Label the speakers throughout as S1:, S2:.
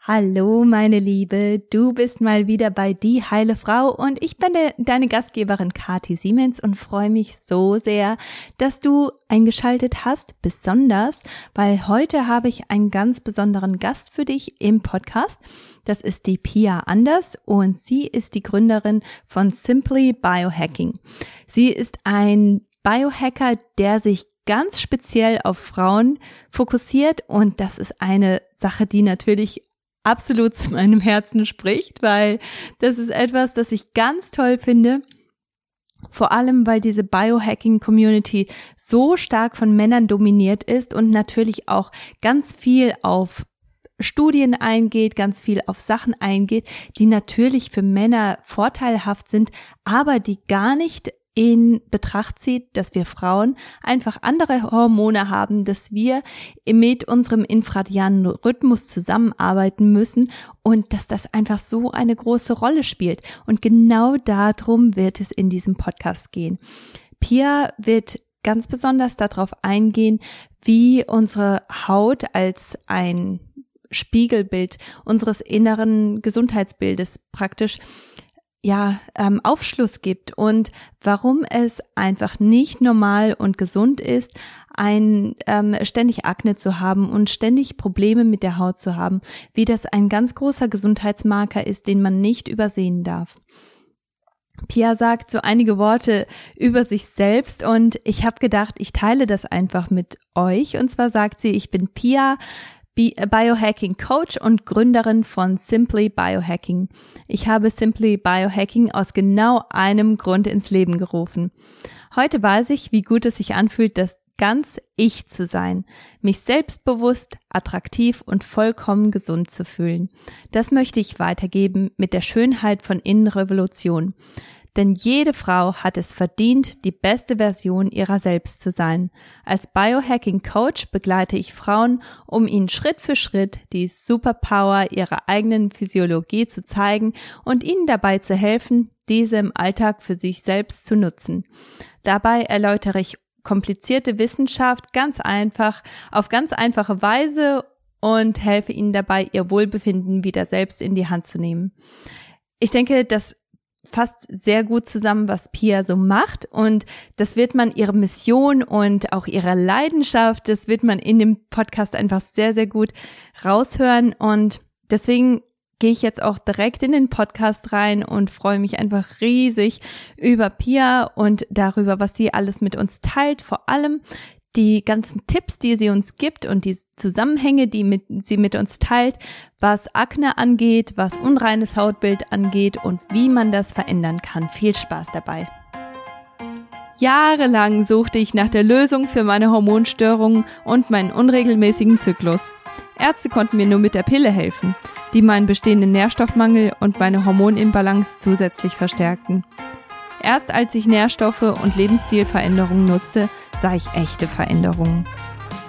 S1: Hallo, meine Liebe, du bist mal wieder bei Die Heile Frau und ich bin de deine Gastgeberin Kati Siemens und freue mich so sehr, dass du eingeschaltet hast, besonders, weil heute habe ich einen ganz besonderen Gast für dich im Podcast. Das ist die Pia Anders und sie ist die Gründerin von Simply Biohacking. Sie ist ein Biohacker, der sich ganz speziell auf Frauen fokussiert und das ist eine Sache, die natürlich absolut zu meinem Herzen spricht, weil das ist etwas, das ich ganz toll finde. Vor allem, weil diese Biohacking-Community so stark von Männern dominiert ist und natürlich auch ganz viel auf Studien eingeht, ganz viel auf Sachen eingeht, die natürlich für Männer vorteilhaft sind, aber die gar nicht in Betracht zieht, dass wir Frauen einfach andere Hormone haben, dass wir mit unserem infradianen Rhythmus zusammenarbeiten müssen und dass das einfach so eine große Rolle spielt. Und genau darum wird es in diesem Podcast gehen. Pia wird ganz besonders darauf eingehen, wie unsere Haut als ein Spiegelbild unseres inneren Gesundheitsbildes praktisch ja, ähm, Aufschluss gibt und warum es einfach nicht normal und gesund ist, ein ähm, ständig Akne zu haben und ständig Probleme mit der Haut zu haben, wie das ein ganz großer Gesundheitsmarker ist, den man nicht übersehen darf. Pia sagt so einige Worte über sich selbst und ich habe gedacht, ich teile das einfach mit euch. Und zwar sagt sie, ich bin Pia, Biohacking Coach und Gründerin von Simply Biohacking. Ich habe Simply Biohacking aus genau einem Grund ins Leben gerufen. Heute weiß ich, wie gut es sich anfühlt, das ganz ich zu sein, mich selbstbewusst, attraktiv und vollkommen gesund zu fühlen. Das möchte ich weitergeben mit der Schönheit von Innenrevolution. Denn jede Frau hat es verdient, die beste Version ihrer selbst zu sein. Als Biohacking Coach begleite ich Frauen, um ihnen Schritt für Schritt die Superpower ihrer eigenen Physiologie zu zeigen und ihnen dabei zu helfen, diese im Alltag für sich selbst zu nutzen. Dabei erläutere ich komplizierte Wissenschaft ganz einfach, auf ganz einfache Weise und helfe ihnen dabei, ihr Wohlbefinden wieder selbst in die Hand zu nehmen. Ich denke, dass fasst sehr gut zusammen, was Pia so macht. Und das wird man ihre Mission und auch ihre Leidenschaft, das wird man in dem Podcast einfach sehr, sehr gut raushören. Und deswegen gehe ich jetzt auch direkt in den Podcast rein und freue mich einfach riesig über Pia und darüber, was sie alles mit uns teilt. Vor allem die ganzen Tipps, die sie uns gibt und die Zusammenhänge, die mit, sie mit uns teilt, was Akne angeht, was unreines Hautbild angeht und wie man das verändern kann. Viel Spaß dabei. Jahrelang suchte ich nach der Lösung für meine Hormonstörungen und meinen unregelmäßigen Zyklus. Ärzte konnten mir nur mit der Pille helfen, die meinen bestehenden Nährstoffmangel und meine Hormonimbalance zusätzlich verstärkten. Erst als ich Nährstoffe und Lebensstilveränderungen nutzte, sah ich echte Veränderungen.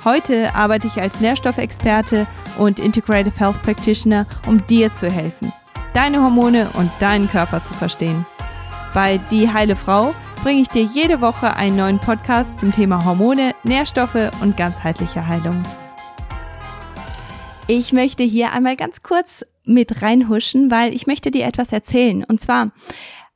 S1: Heute arbeite ich als Nährstoffexperte und Integrative Health Practitioner, um dir zu helfen, deine Hormone und deinen Körper zu verstehen. Bei Die Heile Frau bringe ich dir jede Woche einen neuen Podcast zum Thema Hormone, Nährstoffe und ganzheitliche Heilung. Ich möchte hier einmal ganz kurz mit reinhuschen, weil ich möchte dir etwas erzählen. Und zwar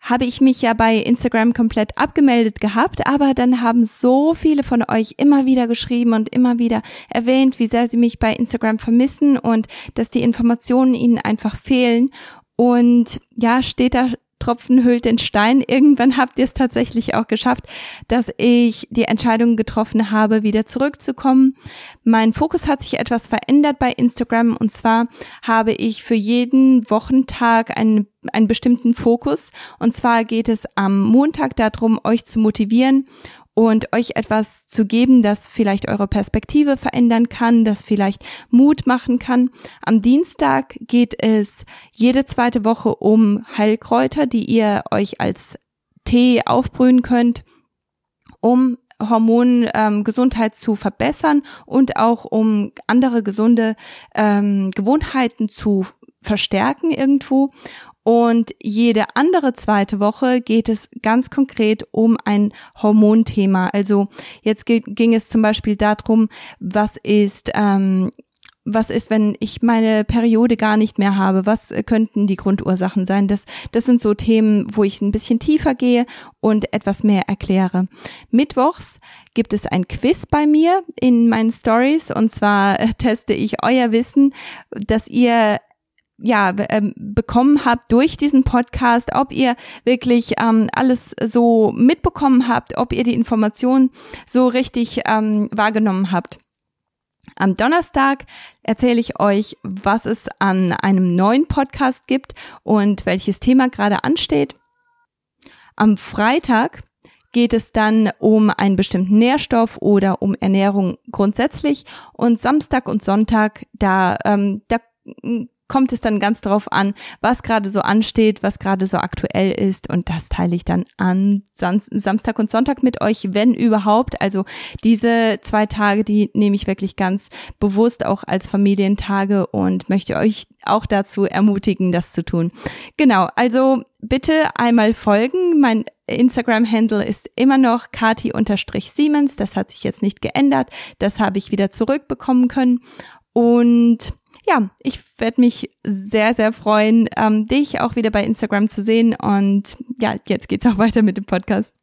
S1: habe ich mich ja bei Instagram komplett abgemeldet gehabt, aber dann haben so viele von euch immer wieder geschrieben und immer wieder erwähnt, wie sehr sie mich bei Instagram vermissen und dass die Informationen ihnen einfach fehlen. Und ja, steht da Tropfen hüllt den Stein. Irgendwann habt ihr es tatsächlich auch geschafft, dass ich die Entscheidung getroffen habe, wieder zurückzukommen. Mein Fokus hat sich etwas verändert bei Instagram und zwar habe ich für jeden Wochentag einen, einen bestimmten Fokus und zwar geht es am Montag darum, euch zu motivieren und euch etwas zu geben, das vielleicht eure Perspektive verändern kann, das vielleicht Mut machen kann. Am Dienstag geht es jede zweite Woche um Heilkräuter, die ihr euch als Tee aufbrühen könnt, um Hormongesundheit ähm, zu verbessern und auch um andere gesunde ähm, Gewohnheiten zu verstärken irgendwo. Und jede andere zweite Woche geht es ganz konkret um ein Hormonthema. Also jetzt ging es zum Beispiel darum, was ist ähm, was ist, wenn ich meine Periode gar nicht mehr habe? Was äh, könnten die Grundursachen sein? Das, das sind so Themen, wo ich ein bisschen tiefer gehe und etwas mehr erkläre. Mittwochs gibt es ein Quiz bei mir in meinen Stories und zwar äh, teste ich euer Wissen, dass ihr ja ähm, bekommen habt durch diesen Podcast, ob ihr wirklich ähm, alles so mitbekommen habt, ob ihr die Informationen so richtig ähm, wahrgenommen habt. Am Donnerstag erzähle ich euch, was es an einem neuen Podcast gibt und welches Thema gerade ansteht. Am Freitag geht es dann um einen bestimmten Nährstoff oder um Ernährung grundsätzlich. Und Samstag und Sonntag, da, ähm, da kommt es dann ganz drauf an, was gerade so ansteht, was gerade so aktuell ist. Und das teile ich dann an Samstag und Sonntag mit euch, wenn überhaupt. Also diese zwei Tage, die nehme ich wirklich ganz bewusst auch als Familientage und möchte euch auch dazu ermutigen, das zu tun. Genau, also bitte einmal folgen. Mein Instagram-Handle ist immer noch kati-siemens. Das hat sich jetzt nicht geändert. Das habe ich wieder zurückbekommen können. Und ja, ich werde mich sehr, sehr freuen, ähm, dich auch wieder bei Instagram zu sehen. Und ja, jetzt geht's auch weiter mit dem Podcast.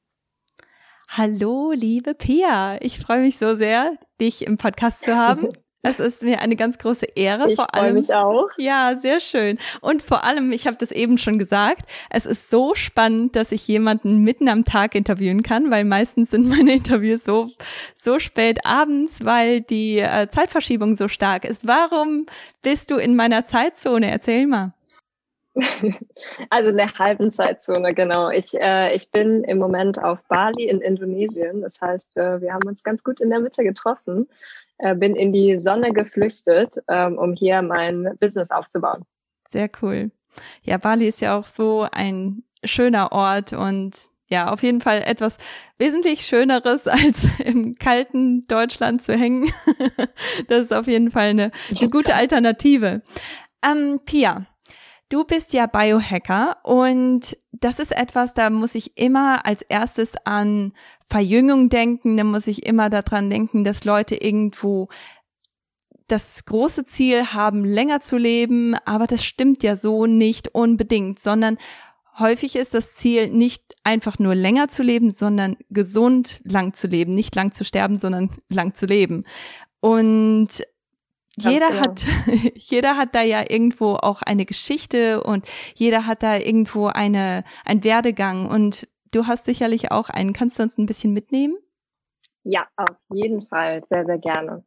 S1: Hallo, liebe Pia. Ich freue mich so sehr, dich im Podcast zu haben. Es ist mir eine ganz große Ehre.
S2: Ich vor allem. mich auch.
S1: Ja, sehr schön. Und vor allem, ich habe das eben schon gesagt, es ist so spannend, dass ich jemanden mitten am Tag interviewen kann, weil meistens sind meine Interviews so so spät abends, weil die äh, Zeitverschiebung so stark ist. Warum bist du in meiner Zeitzone? Erzähl mal.
S2: Also in der halben Zeitzone, genau. Ich, äh, ich bin im Moment auf Bali in Indonesien. Das heißt, äh, wir haben uns ganz gut in der Mitte getroffen. Äh, bin in die Sonne geflüchtet, ähm, um hier mein Business aufzubauen.
S1: Sehr cool. Ja, Bali ist ja auch so ein schöner Ort und ja, auf jeden Fall etwas wesentlich Schöneres, als im kalten Deutschland zu hängen. das ist auf jeden Fall eine, eine gute Alternative. Ähm, Pia, Du bist ja Biohacker und das ist etwas, da muss ich immer als erstes an Verjüngung denken, da muss ich immer daran denken, dass Leute irgendwo das große Ziel haben, länger zu leben, aber das stimmt ja so nicht unbedingt, sondern häufig ist das Ziel nicht einfach nur länger zu leben, sondern gesund lang zu leben, nicht lang zu sterben, sondern lang zu leben. Und jeder genau. hat, jeder hat da ja irgendwo auch eine Geschichte und jeder hat da irgendwo eine, ein Werdegang und du hast sicherlich auch einen. Kannst du uns ein bisschen mitnehmen?
S2: Ja, auf jeden Fall, sehr, sehr gerne.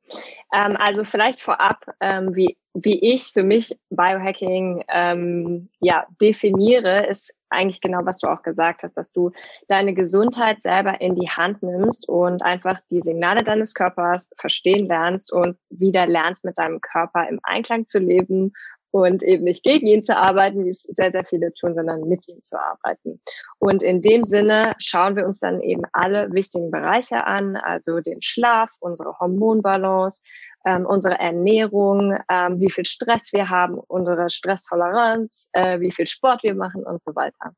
S2: Ähm, also vielleicht vorab, ähm, wie, wie ich für mich Biohacking ähm, ja, definiere, ist eigentlich genau, was du auch gesagt hast, dass du deine Gesundheit selber in die Hand nimmst und einfach die Signale deines Körpers verstehen lernst und wieder lernst, mit deinem Körper im Einklang zu leben und eben nicht gegen ihn zu arbeiten, wie es sehr, sehr viele tun, sondern mit ihm zu arbeiten. Und in dem Sinne schauen wir uns dann eben alle wichtigen Bereiche an, also den Schlaf, unsere Hormonbalance, ähm, unsere Ernährung, ähm, wie viel Stress wir haben, unsere Stresstoleranz, äh, wie viel Sport wir machen und so weiter.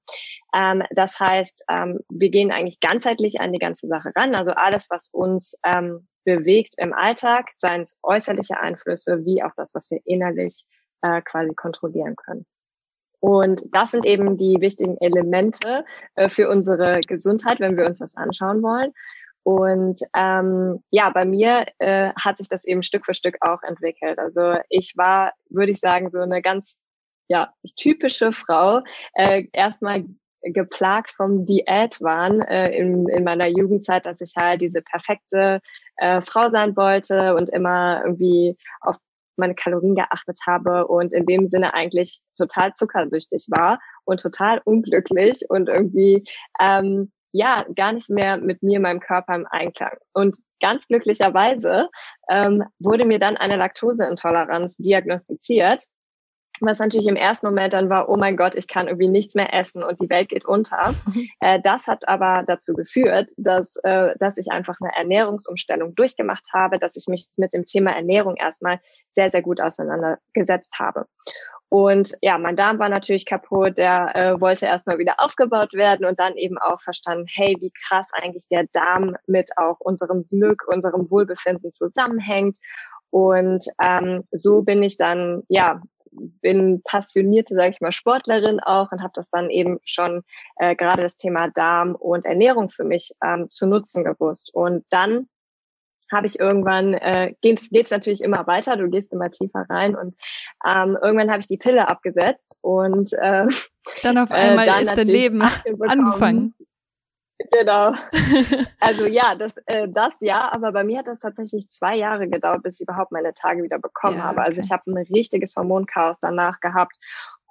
S2: Ähm, das heißt, ähm, wir gehen eigentlich ganzheitlich an die ganze Sache ran, also alles, was uns ähm, bewegt im Alltag, seien es äußerliche Einflüsse, wie auch das, was wir innerlich äh, quasi kontrollieren können. Und das sind eben die wichtigen Elemente äh, für unsere Gesundheit, wenn wir uns das anschauen wollen. Und ähm, ja, bei mir äh, hat sich das eben Stück für Stück auch entwickelt. Also ich war, würde ich sagen, so eine ganz ja typische Frau. Äh, erstmal geplagt vom Diätwahn äh, in, in meiner Jugendzeit, dass ich halt diese perfekte äh, Frau sein wollte und immer irgendwie auf meine Kalorien geachtet habe und in dem Sinne eigentlich total zuckersüchtig war und total unglücklich und irgendwie ähm, ja gar nicht mehr mit mir, meinem Körper im Einklang. Und ganz glücklicherweise ähm, wurde mir dann eine Laktoseintoleranz diagnostiziert was natürlich im ersten Moment dann war, oh mein Gott, ich kann irgendwie nichts mehr essen und die Welt geht unter. Äh, das hat aber dazu geführt, dass, äh, dass ich einfach eine Ernährungsumstellung durchgemacht habe, dass ich mich mit dem Thema Ernährung erstmal sehr, sehr gut auseinandergesetzt habe. Und ja, mein Darm war natürlich kaputt, der äh, wollte erstmal wieder aufgebaut werden und dann eben auch verstanden, hey, wie krass eigentlich der Darm mit auch unserem Glück, unserem Wohlbefinden zusammenhängt Und ähm, so bin ich dann, ja, bin passionierte, sage ich mal, Sportlerin auch und habe das dann eben schon äh, gerade das Thema Darm und Ernährung für mich ähm, zu nutzen gewusst. Und dann habe ich irgendwann, äh, geht's, geht's natürlich immer weiter, du gehst immer tiefer rein und ähm, irgendwann habe ich die Pille abgesetzt und äh,
S1: dann auf einmal äh, dann ist dein Leben angefangen.
S2: Genau. Also ja, das, äh, das ja, aber bei mir hat das tatsächlich zwei Jahre gedauert, bis ich überhaupt meine Tage wieder bekommen ja, habe. Also ich habe ein richtiges Hormonchaos danach gehabt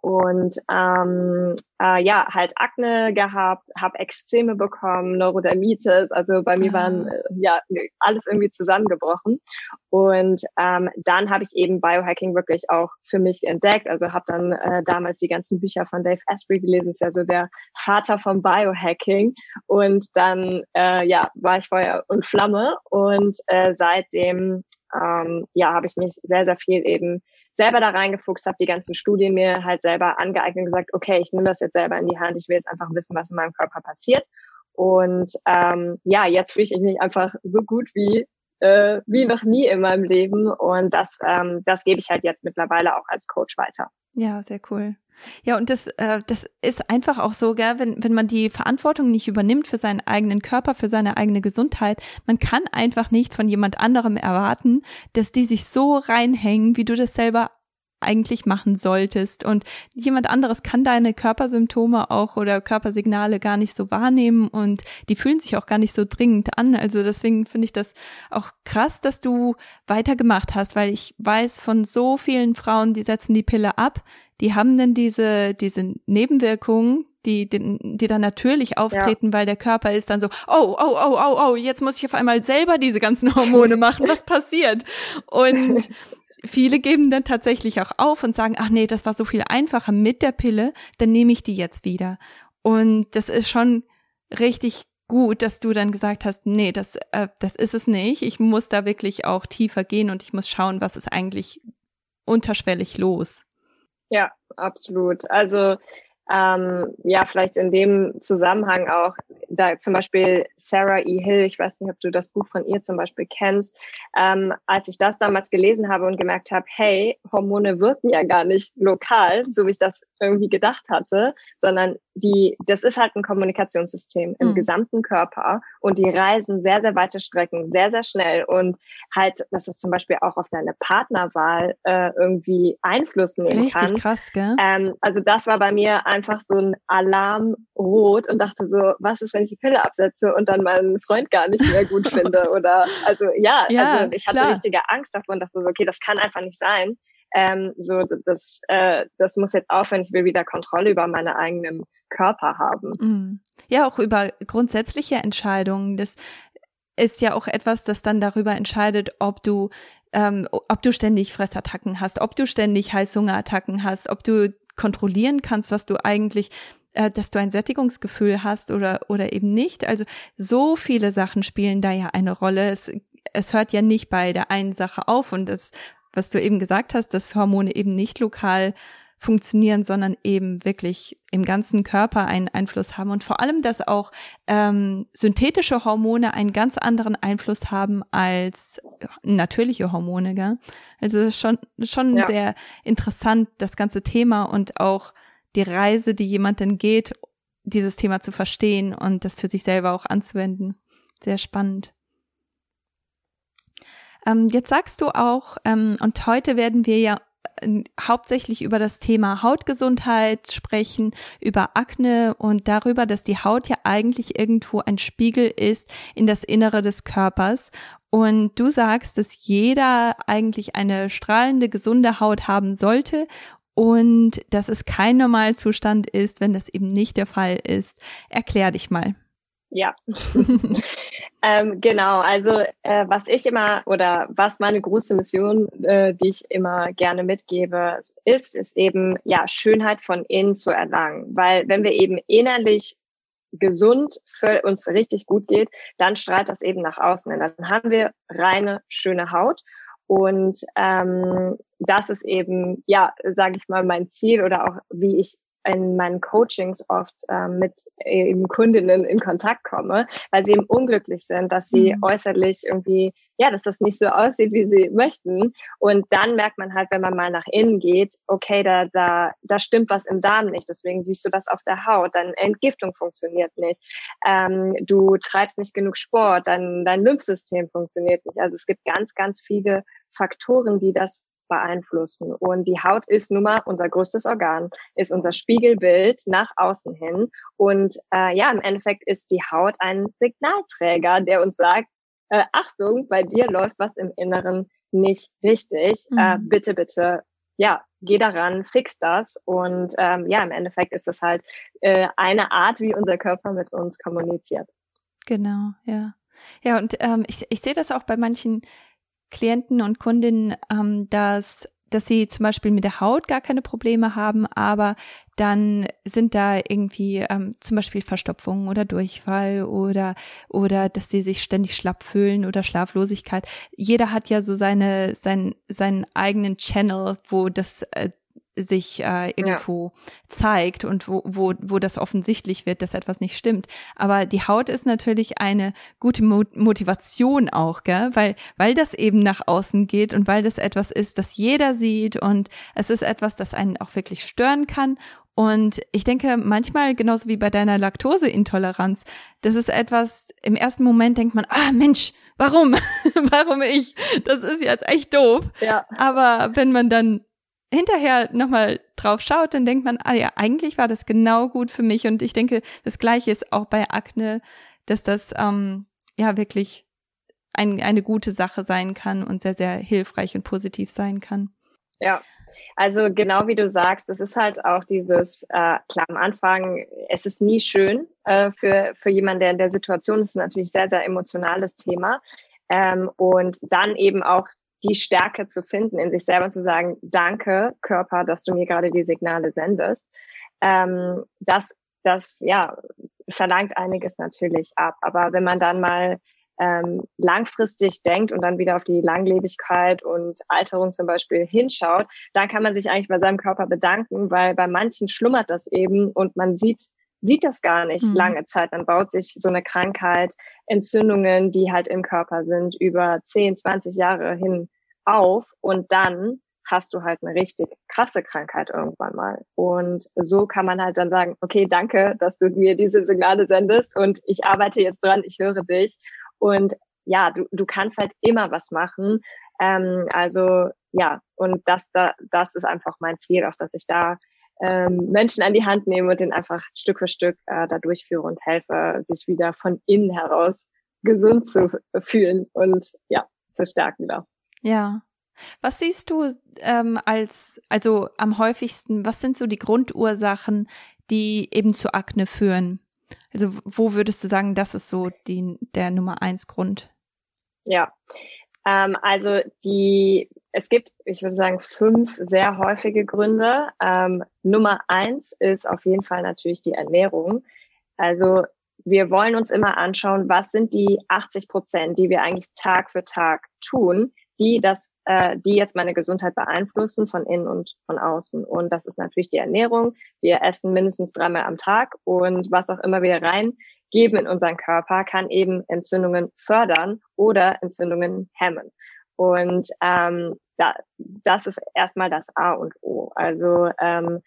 S2: und ähm, äh, ja, halt Akne gehabt, habe Extreme bekommen, Neurodermitis, also bei mir waren ah. äh, ja alles irgendwie zusammengebrochen. Und ähm, dann habe ich eben Biohacking wirklich auch für mich entdeckt. Also habe dann äh, damals die ganzen Bücher von Dave Asprey gelesen, ist ja so der Vater vom Biohacking. Und dann äh, ja war ich Feuer und Flamme und äh, seitdem ähm, ja, habe ich mich sehr, sehr viel eben selber da reingefuchst, habe die ganzen Studien mir halt selber angeeignet und gesagt, okay, ich nehme das jetzt selber in die Hand, ich will jetzt einfach wissen, was in meinem Körper passiert. Und ähm, ja, jetzt fühle ich mich einfach so gut wie äh, wie noch nie in meinem Leben und das ähm, das gebe ich halt jetzt mittlerweile auch als Coach weiter.
S1: Ja, sehr cool. Ja, und das, äh, das ist einfach auch so, gell, wenn, wenn man die Verantwortung nicht übernimmt für seinen eigenen Körper, für seine eigene Gesundheit, man kann einfach nicht von jemand anderem erwarten, dass die sich so reinhängen, wie du das selber eigentlich machen solltest. Und jemand anderes kann deine Körpersymptome auch oder Körpersignale gar nicht so wahrnehmen und die fühlen sich auch gar nicht so dringend an. Also deswegen finde ich das auch krass, dass du weitergemacht hast, weil ich weiß von so vielen Frauen, die setzen die Pille ab, die haben dann diese, diese Nebenwirkungen, die, die, die dann natürlich auftreten, ja. weil der Körper ist dann so, oh, oh, oh, oh, oh, jetzt muss ich auf einmal selber diese ganzen Hormone machen, was passiert? Und viele geben dann tatsächlich auch auf und sagen, ach nee, das war so viel einfacher mit der Pille, dann nehme ich die jetzt wieder. Und das ist schon richtig gut, dass du dann gesagt hast, nee, das, äh, das ist es nicht. Ich muss da wirklich auch tiefer gehen und ich muss schauen, was ist eigentlich unterschwellig los.
S2: Ja, absolut. Also ähm, ja, vielleicht in dem Zusammenhang auch, da zum Beispiel Sarah E. Hill, ich weiß nicht, ob du das Buch von ihr zum Beispiel kennst, ähm, als ich das damals gelesen habe und gemerkt habe, hey, Hormone wirken ja gar nicht lokal, so wie ich das irgendwie gedacht hatte, sondern die, das ist halt ein Kommunikationssystem im mhm. gesamten Körper und die reisen sehr, sehr weite Strecken, sehr, sehr schnell und halt, dass das zum Beispiel auch auf deine Partnerwahl äh, irgendwie Einfluss nehmen
S1: Richtig
S2: kann.
S1: krass, gell?
S2: Ähm, also das war bei mir einfach so ein Alarm rot und dachte so, was ist, wenn ich die Pille absetze und dann meinen Freund gar nicht mehr gut finde oder, also ja, ja also ich hatte klar. richtige Angst davon, dachte so, okay, das kann einfach nicht sein. Ähm, so, das, äh, das muss jetzt aufhören. Ich will wieder Kontrolle über meine eigenen Körper haben.
S1: Mhm. Ja, auch über grundsätzliche Entscheidungen. Das ist ja auch etwas, das dann darüber entscheidet, ob du ähm, ob du ständig Fressattacken hast, ob du ständig Heißhungerattacken hast, ob du kontrollieren kannst, was du eigentlich äh, dass du ein Sättigungsgefühl hast oder oder eben nicht. Also so viele Sachen spielen da ja eine Rolle. Es, es hört ja nicht bei der einen Sache auf und das, was du eben gesagt hast, dass Hormone eben nicht lokal funktionieren, sondern eben wirklich im ganzen Körper einen Einfluss haben und vor allem, dass auch ähm, synthetische Hormone einen ganz anderen Einfluss haben als natürliche Hormone. Gell? Also schon schon ja. sehr interessant das ganze Thema und auch die Reise, die jemand dann geht, dieses Thema zu verstehen und das für sich selber auch anzuwenden. Sehr spannend. Ähm, jetzt sagst du auch, ähm, und heute werden wir ja hauptsächlich über das Thema Hautgesundheit sprechen, über Akne und darüber, dass die Haut ja eigentlich irgendwo ein Spiegel ist in das Innere des Körpers. Und du sagst, dass jeder eigentlich eine strahlende, gesunde Haut haben sollte und dass es kein Normalzustand ist, wenn das eben nicht der Fall ist. Erklär dich mal.
S2: Ja, ähm, genau. Also äh, was ich immer oder was meine große Mission, äh, die ich immer gerne mitgebe, ist, ist eben ja Schönheit von innen zu erlangen. Weil wenn wir eben innerlich gesund für uns richtig gut geht, dann strahlt das eben nach außen. Und dann haben wir reine schöne Haut und ähm, das ist eben, ja, sage ich mal, mein Ziel oder auch wie ich in meinen Coachings oft ähm, mit eben Kundinnen in Kontakt komme, weil sie eben unglücklich sind, dass sie mhm. äußerlich irgendwie, ja, dass das nicht so aussieht, wie sie möchten. Und dann merkt man halt, wenn man mal nach innen geht, okay, da, da, da stimmt was im Darm nicht. Deswegen siehst du das auf der Haut. Deine Entgiftung funktioniert nicht. Ähm, du treibst nicht genug Sport. Dein, dein Lymphsystem funktioniert nicht. Also es gibt ganz, ganz viele Faktoren, die das beeinflussen. Und die Haut ist nun mal unser größtes Organ, ist unser Spiegelbild nach außen hin. Und äh, ja, im Endeffekt ist die Haut ein Signalträger, der uns sagt, äh, Achtung, bei dir läuft was im Inneren nicht richtig. Mhm. Äh, bitte, bitte, ja, geh daran, fix das. Und ähm, ja, im Endeffekt ist das halt äh, eine Art, wie unser Körper mit uns kommuniziert.
S1: Genau, ja. Ja, und ähm, ich, ich sehe das auch bei manchen Klienten und Kundinnen, ähm, dass dass sie zum Beispiel mit der Haut gar keine Probleme haben, aber dann sind da irgendwie ähm, zum Beispiel Verstopfungen oder Durchfall oder oder dass sie sich ständig schlapp fühlen oder Schlaflosigkeit. Jeder hat ja so seine sein, seinen eigenen Channel, wo das äh, sich äh, irgendwo ja. zeigt und wo, wo, wo das offensichtlich wird, dass etwas nicht stimmt. Aber die Haut ist natürlich eine gute Mo Motivation auch, gell? Weil, weil das eben nach außen geht und weil das etwas ist, das jeder sieht und es ist etwas, das einen auch wirklich stören kann. Und ich denke, manchmal, genauso wie bei deiner Laktoseintoleranz, das ist etwas, im ersten Moment denkt man, ah Mensch, warum? warum ich? Das ist jetzt echt doof. Ja. Aber wenn man dann hinterher nochmal drauf schaut, dann denkt man, ah ja, eigentlich war das genau gut für mich. Und ich denke, das Gleiche ist auch bei Akne, dass das ähm, ja wirklich ein, eine gute Sache sein kann und sehr, sehr hilfreich und positiv sein kann.
S2: Ja, also genau wie du sagst, es ist halt auch dieses, äh, klar am Anfang, es ist nie schön äh, für, für jemanden, der in der Situation ist, ist natürlich sehr, sehr emotionales Thema. Ähm, und dann eben auch die Stärke zu finden, in sich selber zu sagen, danke Körper, dass du mir gerade die Signale sendest. Ähm, das, das, ja, verlangt einiges natürlich ab. Aber wenn man dann mal ähm, langfristig denkt und dann wieder auf die Langlebigkeit und Alterung zum Beispiel hinschaut, dann kann man sich eigentlich bei seinem Körper bedanken, weil bei manchen schlummert das eben und man sieht, sieht das gar nicht mhm. lange Zeit. Dann baut sich so eine Krankheit, Entzündungen, die halt im Körper sind, über 10, 20 Jahre hin auf und dann hast du halt eine richtig krasse Krankheit irgendwann mal. Und so kann man halt dann sagen, okay, danke, dass du mir diese Signale sendest und ich arbeite jetzt dran, ich höre dich. Und ja, du, du kannst halt immer was machen. Ähm, also ja, und das, da, das ist einfach mein Ziel, auch dass ich da ähm, Menschen an die Hand nehme und den einfach Stück für Stück äh, da durchführe und helfe, sich wieder von innen heraus gesund zu fühlen und ja, zu stärken da.
S1: Ja. Was siehst du ähm, als, also am häufigsten, was sind so die Grundursachen, die eben zu Akne führen? Also wo würdest du sagen, das ist so die, der Nummer eins Grund?
S2: Ja, ähm, also die, es gibt, ich würde sagen, fünf sehr häufige Gründe. Ähm, Nummer eins ist auf jeden Fall natürlich die Ernährung. Also wir wollen uns immer anschauen, was sind die 80 Prozent, die wir eigentlich Tag für Tag tun, die das, äh, die jetzt meine Gesundheit beeinflussen von innen und von außen. Und das ist natürlich die Ernährung. Wir essen mindestens dreimal am Tag und was auch immer wir reingeben in unseren Körper, kann eben Entzündungen fördern oder Entzündungen hemmen. Und ähm, da, das ist erstmal das A und O. Also ähm,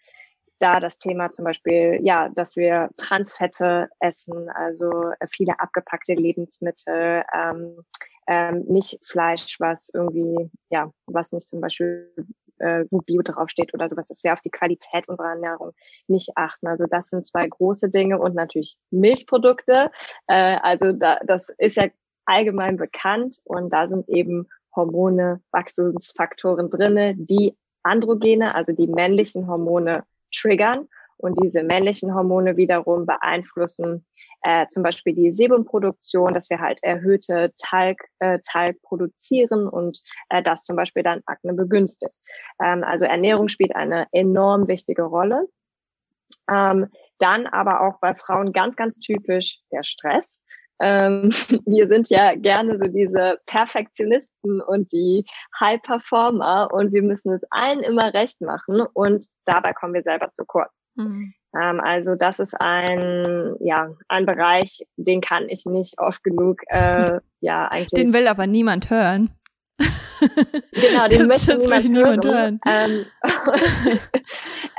S2: da das Thema zum Beispiel, ja, dass wir Transfette essen, also viele abgepackte Lebensmittel, ähm, ähm, nicht Fleisch, was irgendwie, ja, was nicht zum Beispiel äh, Bio draufsteht oder sowas, dass wir auf die Qualität unserer Ernährung nicht achten. Also das sind zwei große Dinge und natürlich Milchprodukte. Äh, also da, das ist ja allgemein bekannt und da sind eben Hormone, Wachstumsfaktoren drinne, die Androgene, also die männlichen Hormone triggern und diese männlichen Hormone wiederum beeinflussen äh, zum Beispiel die Sebumproduktion, dass wir halt erhöhte Talg, äh, Talg produzieren und äh, das zum Beispiel dann Akne begünstigt. Ähm, also Ernährung spielt eine enorm wichtige Rolle. Ähm, dann aber auch bei Frauen ganz, ganz typisch der Stress. Ähm, wir sind ja gerne so diese Perfektionisten und die High Performer und wir müssen es allen immer recht machen und dabei kommen wir selber zu kurz. Mhm. Ähm, also das ist ein, ja, ein Bereich, den kann ich nicht oft genug, äh, ja, eigentlich.
S1: Den will aber niemand hören.
S2: genau, den das möchte niemand, niemand hören. hören. Ähm,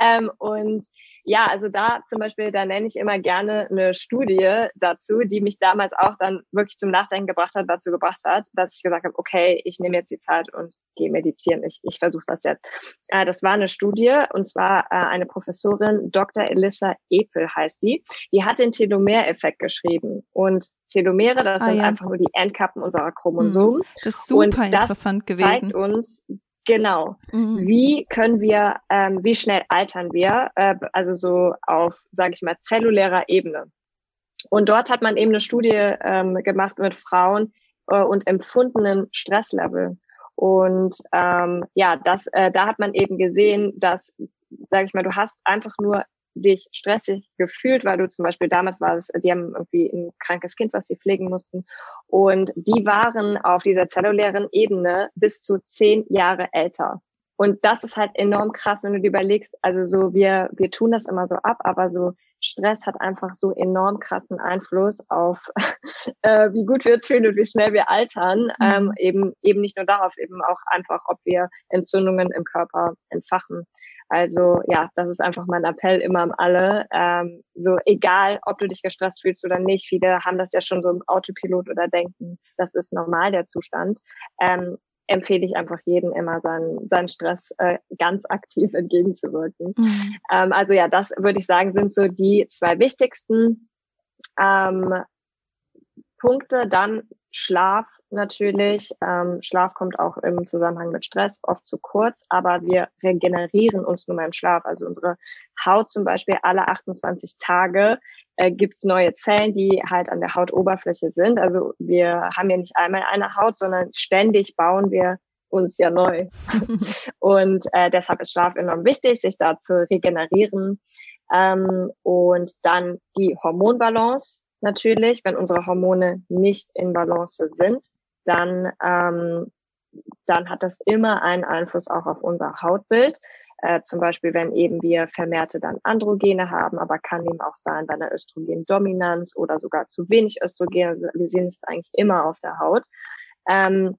S2: ähm, und ja, also da zum Beispiel, da nenne ich immer gerne eine Studie dazu, die mich damals auch dann wirklich zum Nachdenken gebracht hat, dazu gebracht hat, dass ich gesagt habe, okay, ich nehme jetzt die Zeit und gehe meditieren. Ich, ich versuche das jetzt. Äh, das war eine Studie und zwar äh, eine Professorin, Dr. Elissa Epel heißt die. Die hat den Telomereffekt geschrieben. Und Telomere, das ah, sind ja. einfach nur die Endkappen unserer Chromosomen. Hm,
S1: das ist super das interessant gewesen.
S2: zeigt uns, Genau. Mhm. Wie können wir, ähm, wie schnell altern wir? Äh, also so auf, sage ich mal, zellulärer Ebene. Und dort hat man eben eine Studie ähm, gemacht mit Frauen äh, und empfundenen Stresslevel. Und ähm, ja, das, äh, da hat man eben gesehen, dass, sage ich mal, du hast einfach nur dich stressig gefühlt, weil du zum Beispiel damals war es, die haben irgendwie ein krankes Kind, was sie pflegen mussten. Und die waren auf dieser zellulären Ebene bis zu zehn Jahre älter. Und das ist halt enorm krass, wenn du dir überlegst, also so, wir, wir tun das immer so ab, aber so Stress hat einfach so enorm krassen Einfluss auf, äh, wie gut wir uns fühlen und wie schnell wir altern. Mhm. Ähm, eben, eben nicht nur darauf, eben auch einfach, ob wir Entzündungen im Körper entfachen. Also ja, das ist einfach mein Appell immer an alle. Ähm, so egal, ob du dich gestresst fühlst oder nicht, viele haben das ja schon so im Autopilot oder denken, das ist normal der Zustand. Ähm, empfehle ich einfach jedem immer seinen, seinen Stress äh, ganz aktiv entgegenzuwirken. Mhm. Ähm, also ja, das würde ich sagen, sind so die zwei wichtigsten ähm, Punkte. Dann Schlaf natürlich. Ähm, Schlaf kommt auch im Zusammenhang mit Stress oft zu kurz, aber wir regenerieren uns nur beim Schlaf. Also unsere Haut zum Beispiel alle 28 Tage äh, gibt's neue Zellen, die halt an der Hautoberfläche sind. Also wir haben ja nicht einmal eine Haut, sondern ständig bauen wir uns ja neu. und äh, deshalb ist Schlaf enorm wichtig, sich da zu regenerieren. Ähm, und dann die Hormonbalance natürlich, wenn unsere Hormone nicht in Balance sind, dann, ähm, dann hat das immer einen Einfluss auch auf unser Hautbild. Äh, zum Beispiel, wenn eben wir vermehrte dann Androgene haben, aber kann eben auch sein bei einer Östrogendominanz oder sogar zu wenig Östrogen. Also wir sehen es eigentlich immer auf der Haut. Ähm,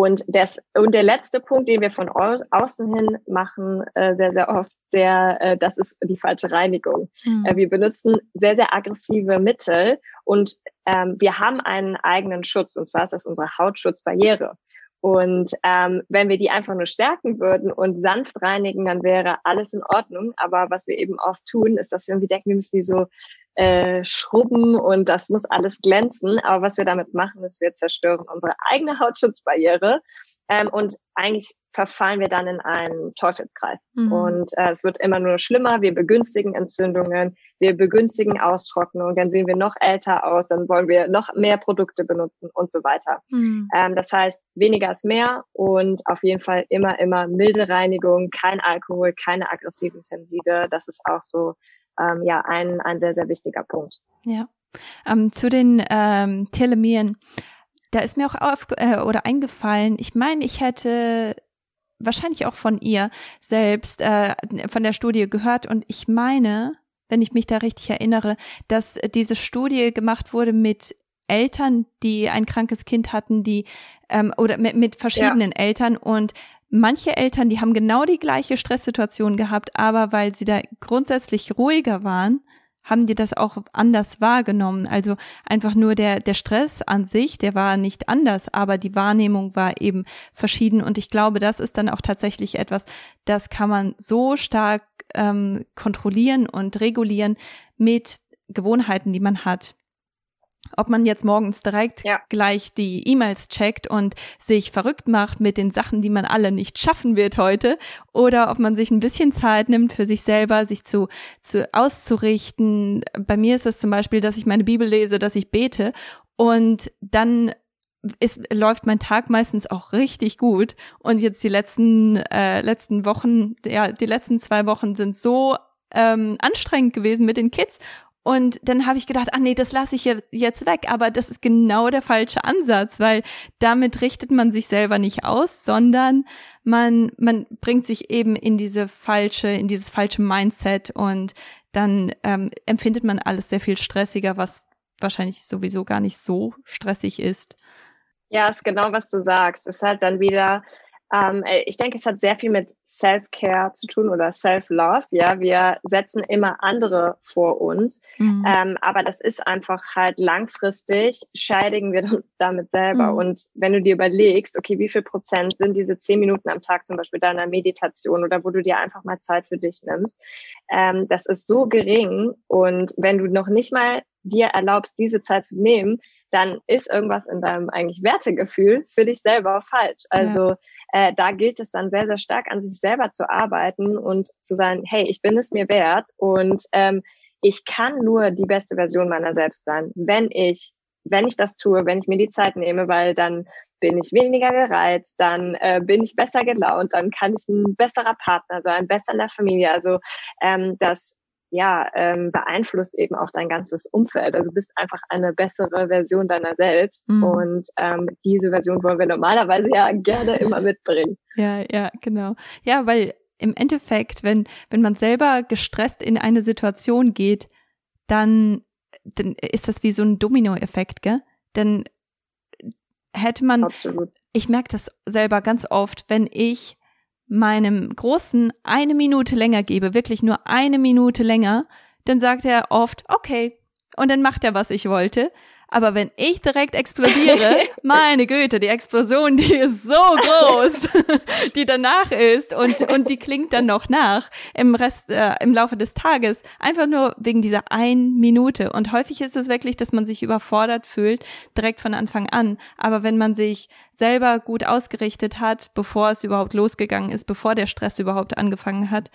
S2: und, das, und der letzte Punkt, den wir von außen hin machen, äh, sehr, sehr oft, der, äh, das ist die falsche Reinigung. Mhm. Äh, wir benutzen sehr, sehr aggressive Mittel und ähm, wir haben einen eigenen Schutz, und zwar ist das unsere Hautschutzbarriere. Und ähm, wenn wir die einfach nur stärken würden und sanft reinigen, dann wäre alles in Ordnung. Aber was wir eben oft tun, ist, dass wir irgendwie denken, wir müssen die so äh, schrubben und das muss alles glänzen. Aber was wir damit machen, ist, wir zerstören unsere eigene Hautschutzbarriere ähm, und eigentlich verfallen wir dann in einen Teufelskreis. Mhm. Und äh, es wird immer nur schlimmer. Wir begünstigen Entzündungen, wir begünstigen Austrocknung, dann sehen wir noch älter aus, dann wollen wir noch mehr Produkte benutzen und so weiter. Mhm. Ähm, das heißt, weniger ist mehr und auf jeden Fall immer, immer milde Reinigung, kein Alkohol, keine aggressiven Tenside. Das ist auch so ähm, ja ein, ein sehr, sehr wichtiger Punkt.
S1: Ja. Ähm, zu den ähm, Telemeren da ist mir auch auf, äh, oder eingefallen, ich meine, ich hätte wahrscheinlich auch von ihr selbst, äh, von der Studie gehört und ich meine, wenn ich mich da richtig erinnere, dass diese Studie gemacht wurde mit Eltern, die ein krankes Kind hatten, die ähm, oder mit, mit verschiedenen ja. Eltern und manche Eltern, die haben genau die gleiche Stresssituation gehabt, aber weil sie da grundsätzlich ruhiger waren, haben die das auch anders wahrgenommen. Also einfach nur der, der Stress an sich, der war nicht anders, aber die Wahrnehmung war eben verschieden. Und ich glaube, das ist dann auch tatsächlich etwas, das kann man so stark ähm, kontrollieren und regulieren mit Gewohnheiten, die man hat ob man jetzt morgens direkt ja. gleich die E-Mails checkt und sich verrückt macht mit den Sachen, die man alle nicht schaffen wird heute, oder ob man sich ein bisschen Zeit nimmt für sich selber, sich zu, zu auszurichten. Bei mir ist es zum Beispiel, dass ich meine Bibel lese, dass ich bete und dann ist, läuft mein Tag meistens auch richtig gut. Und jetzt die letzten, äh, letzten Wochen, ja, die letzten zwei Wochen sind so ähm, anstrengend gewesen mit den Kids Und dann habe ich gedacht, ah nee, das lasse ich jetzt weg. Aber das ist genau der falsche Ansatz, weil damit richtet man sich selber nicht aus, sondern man, man bringt sich eben in diese falsche, in dieses falsche Mindset und dann ähm, empfindet man alles sehr viel stressiger, was wahrscheinlich sowieso gar nicht so stressig ist.
S2: Ja, ist genau, was du sagst. Es ist halt dann wieder ähm, äh, ich denke, es hat sehr viel mit Self-Care zu tun oder Self-Love. Ja, wir setzen immer andere vor uns. Mhm. Ähm, aber das ist einfach halt langfristig scheidigen wir uns damit selber. Mhm. Und wenn du dir überlegst, okay, wie viel Prozent sind diese zehn Minuten am Tag zum Beispiel deiner Meditation oder wo du dir einfach mal Zeit für dich nimmst, ähm, das ist so gering. Und wenn du noch nicht mal dir erlaubst, diese Zeit zu nehmen, dann ist irgendwas in deinem eigentlich Wertegefühl für dich selber falsch. Also ja. äh, da gilt es dann sehr, sehr stark an sich selber zu arbeiten und zu sagen, hey, ich bin es mir wert und ähm, ich kann nur die beste Version meiner selbst sein, wenn ich, wenn ich das tue, wenn ich mir die Zeit nehme, weil dann bin ich weniger gereizt, dann äh, bin ich besser gelaunt, dann kann ich ein besserer Partner sein, besser in der Familie. Also ähm, das ja, ähm, beeinflusst eben auch dein ganzes Umfeld. Also du bist einfach eine bessere Version deiner selbst. Mhm. Und ähm, diese Version wollen wir normalerweise ja gerne immer mitbringen.
S1: Ja, ja, genau. Ja, weil im Endeffekt, wenn, wenn man selber gestresst in eine Situation geht, dann, dann ist das wie so ein Dominoeffekt, gell? Dann hätte man,
S2: Absolut.
S1: ich merke das selber ganz oft, wenn ich meinem Großen eine Minute länger gebe, wirklich nur eine Minute länger, dann sagt er oft, okay, und dann macht er, was ich wollte. Aber wenn ich direkt explodiere, meine Güte, die Explosion, die ist so groß, die danach ist und, und die klingt dann noch nach im Rest, äh, im Laufe des Tages. Einfach nur wegen dieser einen Minute. Und häufig ist es wirklich, dass man sich überfordert fühlt, direkt von Anfang an. Aber wenn man sich selber gut ausgerichtet hat, bevor es überhaupt losgegangen ist, bevor der Stress überhaupt angefangen hat,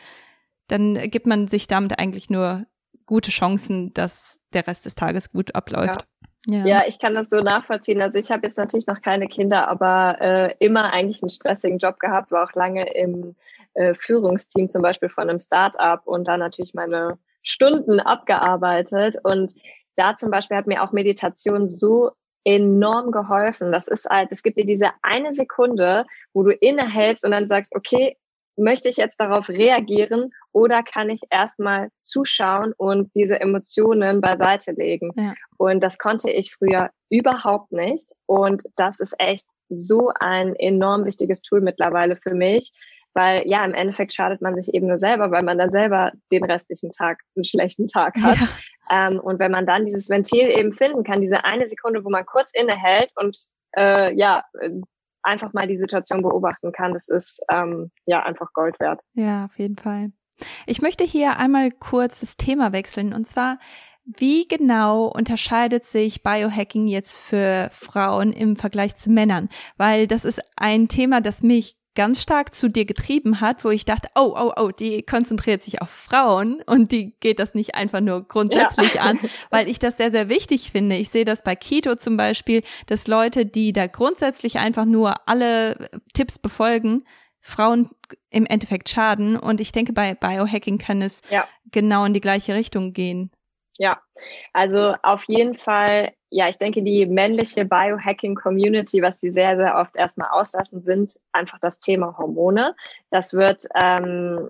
S1: dann gibt man sich damit eigentlich nur gute Chancen, dass der Rest des Tages gut abläuft.
S2: Ja. Ja. ja, ich kann das so nachvollziehen. Also ich habe jetzt natürlich noch keine Kinder, aber äh, immer eigentlich einen stressigen Job gehabt, war auch lange im äh, Führungsteam zum Beispiel von einem Start-up und da natürlich meine Stunden abgearbeitet. Und da zum Beispiel hat mir auch Meditation so enorm geholfen. Das ist halt, es gibt dir diese eine Sekunde, wo du innehältst und dann sagst, okay, möchte ich jetzt darauf reagieren oder kann ich erstmal zuschauen und diese Emotionen beiseite legen? Ja. Und das konnte ich früher überhaupt nicht. Und das ist echt so ein enorm wichtiges Tool mittlerweile für mich, weil ja, im Endeffekt schadet man sich eben nur selber, weil man dann selber den restlichen Tag einen schlechten Tag hat. Ja. Ähm, und wenn man dann dieses Ventil eben finden kann, diese eine Sekunde, wo man kurz innehält und äh, ja, einfach mal die Situation beobachten kann, das ist ähm, ja einfach Gold wert.
S1: Ja, auf jeden Fall. Ich möchte hier einmal kurz das Thema wechseln und zwar wie genau unterscheidet sich Biohacking jetzt für Frauen im Vergleich zu Männern? Weil das ist ein Thema, das mich ganz stark zu dir getrieben hat, wo ich dachte, oh, oh, oh, die konzentriert sich auf Frauen und die geht das nicht einfach nur grundsätzlich ja. an, weil ich das sehr, sehr wichtig finde. Ich sehe das bei Keto zum Beispiel, dass Leute, die da grundsätzlich einfach nur alle Tipps befolgen, Frauen im Endeffekt schaden. Und ich denke, bei Biohacking kann es ja. genau in die gleiche Richtung gehen.
S2: Ja, also auf jeden Fall, ja, ich denke, die männliche Biohacking-Community, was sie sehr, sehr oft erstmal auslassen, sind einfach das Thema Hormone. Das wird ähm,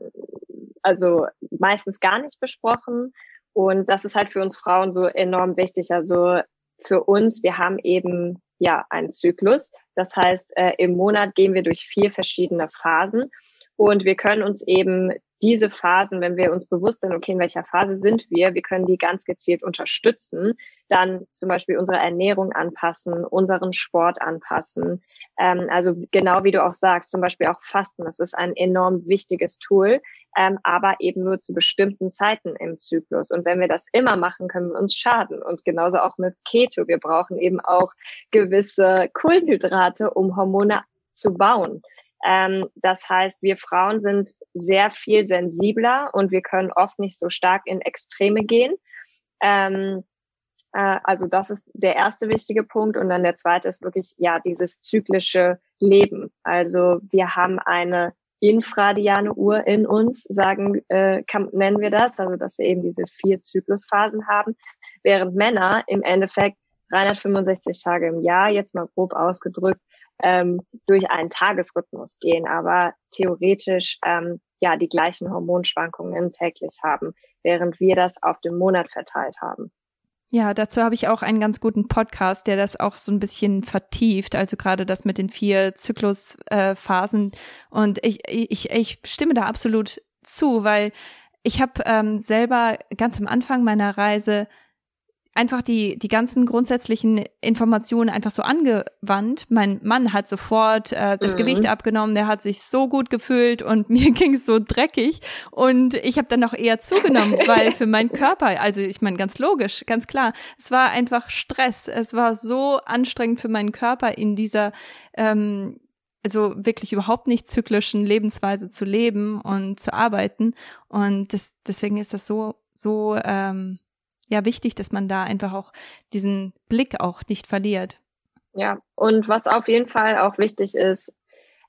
S2: also meistens gar nicht besprochen. Und das ist halt für uns Frauen so enorm wichtig. Also für uns, wir haben eben ja einen Zyklus. Das heißt, äh, im Monat gehen wir durch vier verschiedene Phasen. Und wir können uns eben diese Phasen, wenn wir uns bewusst sind, okay, in welcher Phase sind wir, wir können die ganz gezielt unterstützen, dann zum Beispiel unsere Ernährung anpassen, unseren Sport anpassen. Ähm, also genau wie du auch sagst, zum Beispiel auch Fasten, das ist ein enorm wichtiges Tool, ähm, aber eben nur zu bestimmten Zeiten im Zyklus. Und wenn wir das immer machen, können wir uns schaden. Und genauso auch mit Keto. Wir brauchen eben auch gewisse Kohlenhydrate, um Hormone zu bauen. Ähm, das heißt, wir Frauen sind sehr viel sensibler und wir können oft nicht so stark in Extreme gehen. Ähm, äh, also das ist der erste wichtige Punkt. Und dann der zweite ist wirklich, ja, dieses zyklische Leben. Also wir haben eine infradiane Uhr in uns, sagen, äh, kann, nennen wir das, also dass wir eben diese vier Zyklusphasen haben, während Männer im Endeffekt 365 Tage im Jahr, jetzt mal grob ausgedrückt, ähm, durch einen Tagesrhythmus gehen, aber theoretisch ähm, ja die gleichen Hormonschwankungen täglich haben, während wir das auf den Monat verteilt haben.
S1: Ja, dazu habe ich auch einen ganz guten Podcast, der das auch so ein bisschen vertieft, also gerade das mit den vier Zyklusphasen. Äh, und ich, ich, ich stimme da absolut zu, weil ich habe ähm, selber ganz am Anfang meiner Reise einfach die, die ganzen grundsätzlichen Informationen einfach so angewandt. Mein Mann hat sofort äh, das mhm. Gewicht abgenommen, der hat sich so gut gefühlt und mir ging es so dreckig. Und ich habe dann noch eher zugenommen, weil für meinen Körper, also ich meine, ganz logisch, ganz klar, es war einfach Stress. Es war so anstrengend für meinen Körper in dieser ähm, also wirklich überhaupt nicht zyklischen Lebensweise zu leben und zu arbeiten. Und das, deswegen ist das so, so ähm, ja wichtig, dass man da einfach auch diesen Blick auch nicht verliert.
S2: Ja, und was auf jeden Fall auch wichtig ist,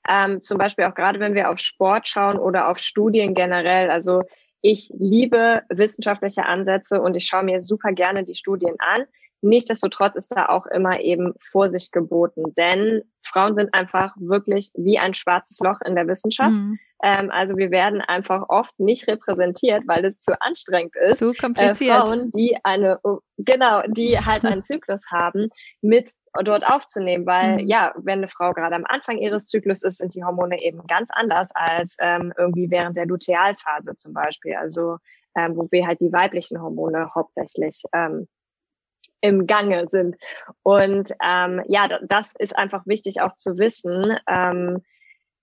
S2: ähm, zum Beispiel auch gerade wenn wir auf Sport schauen oder auf Studien generell, also ich liebe wissenschaftliche Ansätze und ich schaue mir super gerne die Studien an. Nichtsdestotrotz ist da auch immer eben Vorsicht geboten, denn Frauen sind einfach wirklich wie ein schwarzes Loch in der Wissenschaft. Mhm. Ähm, also wir werden einfach oft nicht repräsentiert, weil es zu anstrengend ist.
S1: Zu kompliziert. Äh,
S2: Frauen, die eine, genau, die halt einen Zyklus haben, mit dort aufzunehmen, weil mhm. ja, wenn eine Frau gerade am Anfang ihres Zyklus ist, sind die Hormone eben ganz anders als ähm, irgendwie während der Lutealphase zum Beispiel. Also ähm, wo wir halt die weiblichen Hormone hauptsächlich ähm, im Gange sind. Und ähm, ja, das ist einfach wichtig auch zu wissen, ähm,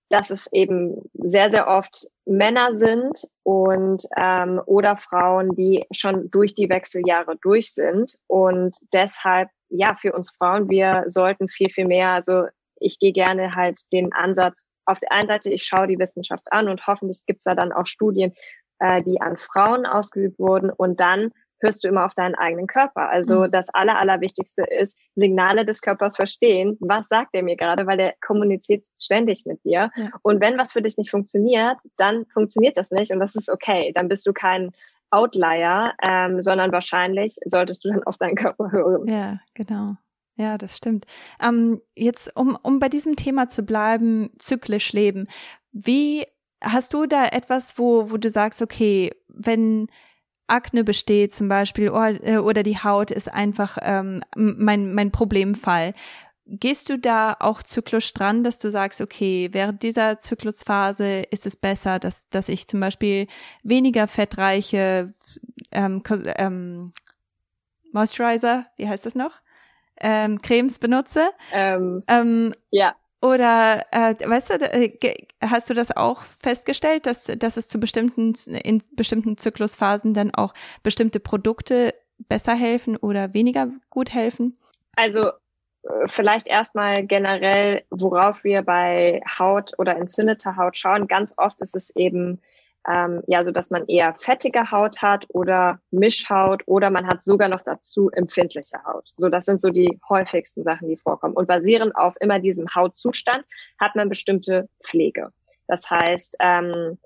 S2: dass es eben sehr, sehr oft Männer sind und ähm, oder Frauen, die schon durch die Wechseljahre durch sind. Und deshalb, ja, für uns Frauen, wir sollten viel, viel mehr, also ich gehe gerne halt den Ansatz, auf der einen Seite, ich schaue die Wissenschaft an und hoffentlich gibt's da dann auch Studien, äh, die an Frauen ausgeübt wurden und dann hörst du immer auf deinen eigenen Körper. Also mhm. das Aller, Allerwichtigste ist, Signale des Körpers verstehen. Was sagt er mir gerade? Weil der kommuniziert ständig mit dir. Ja. Und wenn was für dich nicht funktioniert, dann funktioniert das nicht und das ist okay. Dann bist du kein Outlier, ähm, sondern wahrscheinlich solltest du dann auf deinen Körper hören.
S1: Ja, genau. Ja, das stimmt. Ähm, jetzt, um, um bei diesem Thema zu bleiben, zyklisch leben, wie hast du da etwas, wo, wo du sagst, okay, wenn Akne besteht zum Beispiel äh, oder die Haut ist einfach ähm, mein, mein Problemfall. Gehst du da auch zyklisch dran, dass du sagst, okay, während dieser Zyklusphase ist es besser, dass, dass ich zum Beispiel weniger fettreiche ähm, ähm, Moisturizer, wie heißt das noch? Ähm, Cremes benutze?
S2: Ähm, ähm, ja.
S1: Oder äh, weißt du, äh, hast du das auch festgestellt, dass, dass es zu bestimmten, in bestimmten Zyklusphasen dann auch bestimmte Produkte besser helfen oder weniger gut helfen?
S2: Also äh, vielleicht erstmal generell, worauf wir bei Haut oder entzündeter Haut schauen. Ganz oft ist es eben ähm, ja, so dass man eher fettige Haut hat oder Mischhaut oder man hat sogar noch dazu empfindliche Haut. So, das sind so die häufigsten Sachen, die vorkommen. Und basierend auf immer diesem Hautzustand hat man bestimmte Pflege. Das heißt, ähm,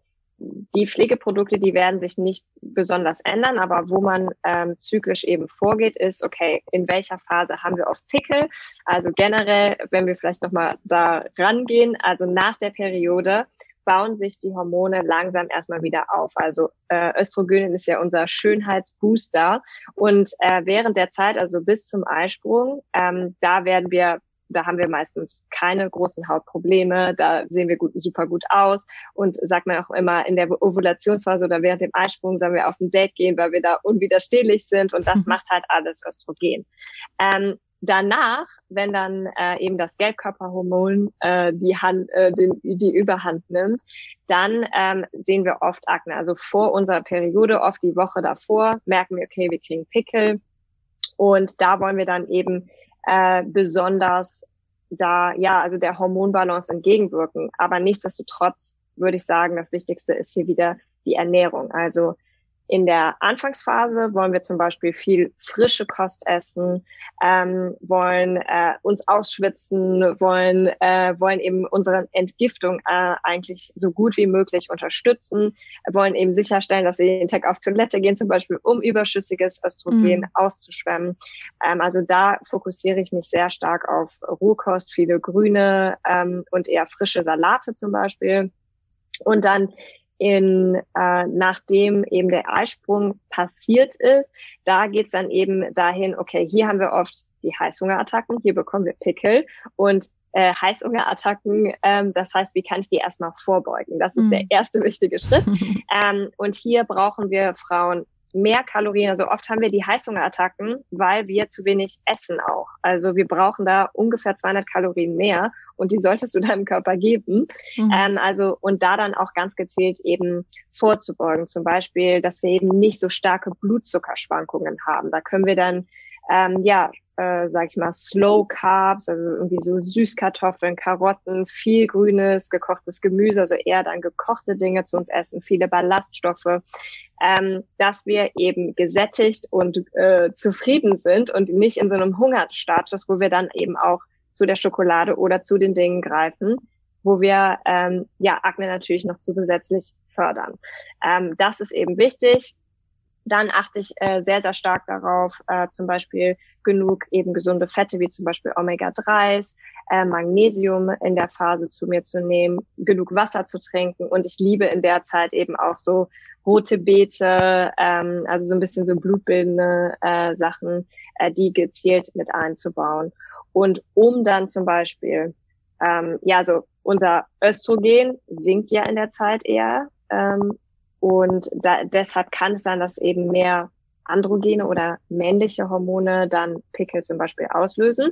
S2: die Pflegeprodukte, die werden sich nicht besonders ändern, aber wo man ähm, zyklisch eben vorgeht, ist, okay, in welcher Phase haben wir oft Pickel? Also generell, wenn wir vielleicht nochmal da rangehen, also nach der Periode bauen sich die Hormone langsam erstmal wieder auf. Also äh, Östrogen ist ja unser Schönheitsbooster. Und äh, während der Zeit, also bis zum Eisprung, ähm, da werden wir da haben wir meistens keine großen Hautprobleme, da sehen wir gut, super gut aus und sagt man auch immer in der Ovulationsphase oder während dem Eisprung sollen wir auf ein Date gehen, weil wir da unwiderstehlich sind und das macht halt alles Östrogen. Ähm, danach, wenn dann äh, eben das Gelbkörperhormon äh, die, Hand, äh, den, die Überhand nimmt, dann ähm, sehen wir oft Akne. Also vor unserer Periode, oft die Woche davor, merken wir, okay, wir kriegen Pickel. Und da wollen wir dann eben äh, besonders da, ja, also der Hormonbalance entgegenwirken. Aber nichtsdestotrotz würde ich sagen, das Wichtigste ist hier wieder die Ernährung. Also in der Anfangsphase wollen wir zum Beispiel viel frische Kost essen, ähm, wollen äh, uns ausschwitzen, wollen, äh, wollen eben unsere Entgiftung äh, eigentlich so gut wie möglich unterstützen, wollen eben sicherstellen, dass wir jeden Tag auf Toilette gehen, zum Beispiel um überschüssiges Östrogen mhm. auszuschwemmen. Ähm, also da fokussiere ich mich sehr stark auf Rohkost, viele grüne ähm, und eher frische Salate zum Beispiel. Und dann in, äh, nachdem eben der Eisprung passiert ist, da geht's dann eben dahin, okay, hier haben wir oft die Heißhungerattacken, hier bekommen wir Pickel und äh, Heißhungerattacken, ähm, das heißt, wie kann ich die erstmal vorbeugen? Das ist mhm. der erste wichtige Schritt. ähm, und hier brauchen wir Frauen mehr Kalorien. Also oft haben wir die Heißhungerattacken, weil wir zu wenig essen auch. Also wir brauchen da ungefähr 200 Kalorien mehr und die solltest du deinem Körper geben. Mhm. Ähm, also und da dann auch ganz gezielt eben vorzubeugen. Zum Beispiel, dass wir eben nicht so starke Blutzuckerschwankungen haben. Da können wir dann ähm, ja äh, sag ich mal, Slow Carbs, also irgendwie so Süßkartoffeln, Karotten, viel grünes, gekochtes Gemüse, also eher dann gekochte Dinge zu uns essen, viele Ballaststoffe, ähm, dass wir eben gesättigt und äh, zufrieden sind und nicht in so einem Hungerstatus, wo wir dann eben auch zu der Schokolade oder zu den Dingen greifen, wo wir ähm, ja Akne natürlich noch zusätzlich fördern. Ähm, das ist eben wichtig. Dann achte ich äh, sehr, sehr stark darauf, äh, zum Beispiel genug eben gesunde Fette wie zum Beispiel Omega-3s, äh, Magnesium in der Phase zu mir zu nehmen, genug Wasser zu trinken und ich liebe in der Zeit eben auch so rote Beete, ähm, also so ein bisschen so blutbildende äh, Sachen, äh, die gezielt mit einzubauen. Und um dann zum Beispiel, ähm, ja, so unser Östrogen sinkt ja in der Zeit eher. Ähm, und da, deshalb kann es sein, dass eben mehr androgene oder männliche Hormone dann Pickel zum Beispiel auslösen.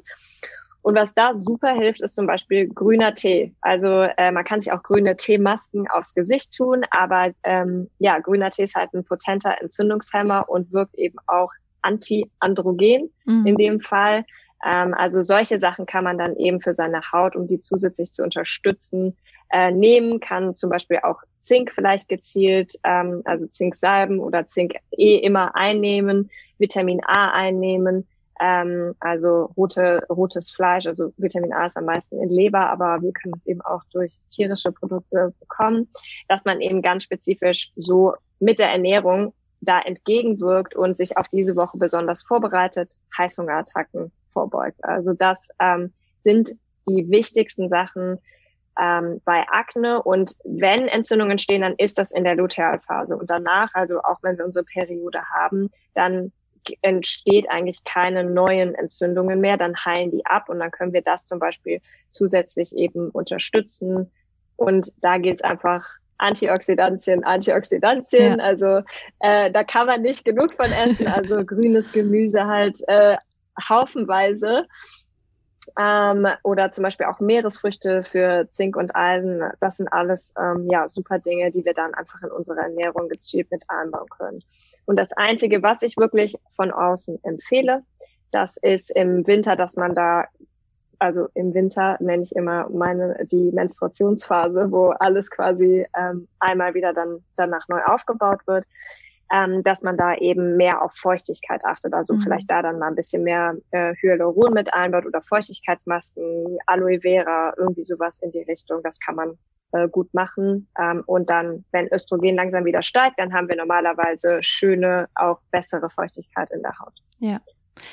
S2: Und was da super hilft, ist zum Beispiel grüner Tee. Also äh, man kann sich auch grüne Teemasken aufs Gesicht tun, aber ähm, ja, grüner Tee ist halt ein potenter Entzündungshemmer und wirkt eben auch anti-androgen mhm. in dem Fall. Ähm, also solche Sachen kann man dann eben für seine Haut, um die zusätzlich zu unterstützen, äh, nehmen. Kann zum Beispiel auch Zink vielleicht gezielt, ähm, also Zinksalben oder Zink eh immer einnehmen, Vitamin A einnehmen. Ähm, also rote, rotes Fleisch, also Vitamin A ist am meisten in Leber, aber wir können es eben auch durch tierische Produkte bekommen, dass man eben ganz spezifisch so mit der Ernährung da entgegenwirkt und sich auf diese Woche besonders vorbereitet, Heißhungerattacken vorbeugt. Also das ähm, sind die wichtigsten Sachen ähm, bei Akne. Und wenn Entzündungen entstehen, dann ist das in der Lutealphase. Und danach, also auch wenn wir unsere Periode haben, dann entsteht eigentlich keine neuen Entzündungen mehr, dann heilen die ab und dann können wir das zum Beispiel zusätzlich eben unterstützen. Und da geht's einfach Antioxidantien, Antioxidantien. Ja. Also äh, da kann man nicht genug von essen. Also grünes Gemüse halt äh, haufenweise. Ähm, oder zum Beispiel auch Meeresfrüchte für Zink und Eisen. Das sind alles ähm, ja super Dinge, die wir dann einfach in unsere Ernährung gezielt mit einbauen können. Und das Einzige, was ich wirklich von außen empfehle, das ist im Winter, dass man da also im Winter nenne ich immer meine die Menstruationsphase, wo alles quasi ähm, einmal wieder dann danach neu aufgebaut wird, ähm, dass man da eben mehr auf Feuchtigkeit achtet. Also mhm. vielleicht da dann mal ein bisschen mehr äh, Hyaluron mit einbaut oder Feuchtigkeitsmasken, Aloe Vera, irgendwie sowas in die Richtung. Das kann man äh, gut machen. Ähm, und dann, wenn Östrogen langsam wieder steigt, dann haben wir normalerweise schöne, auch bessere Feuchtigkeit in der Haut.
S1: Ja.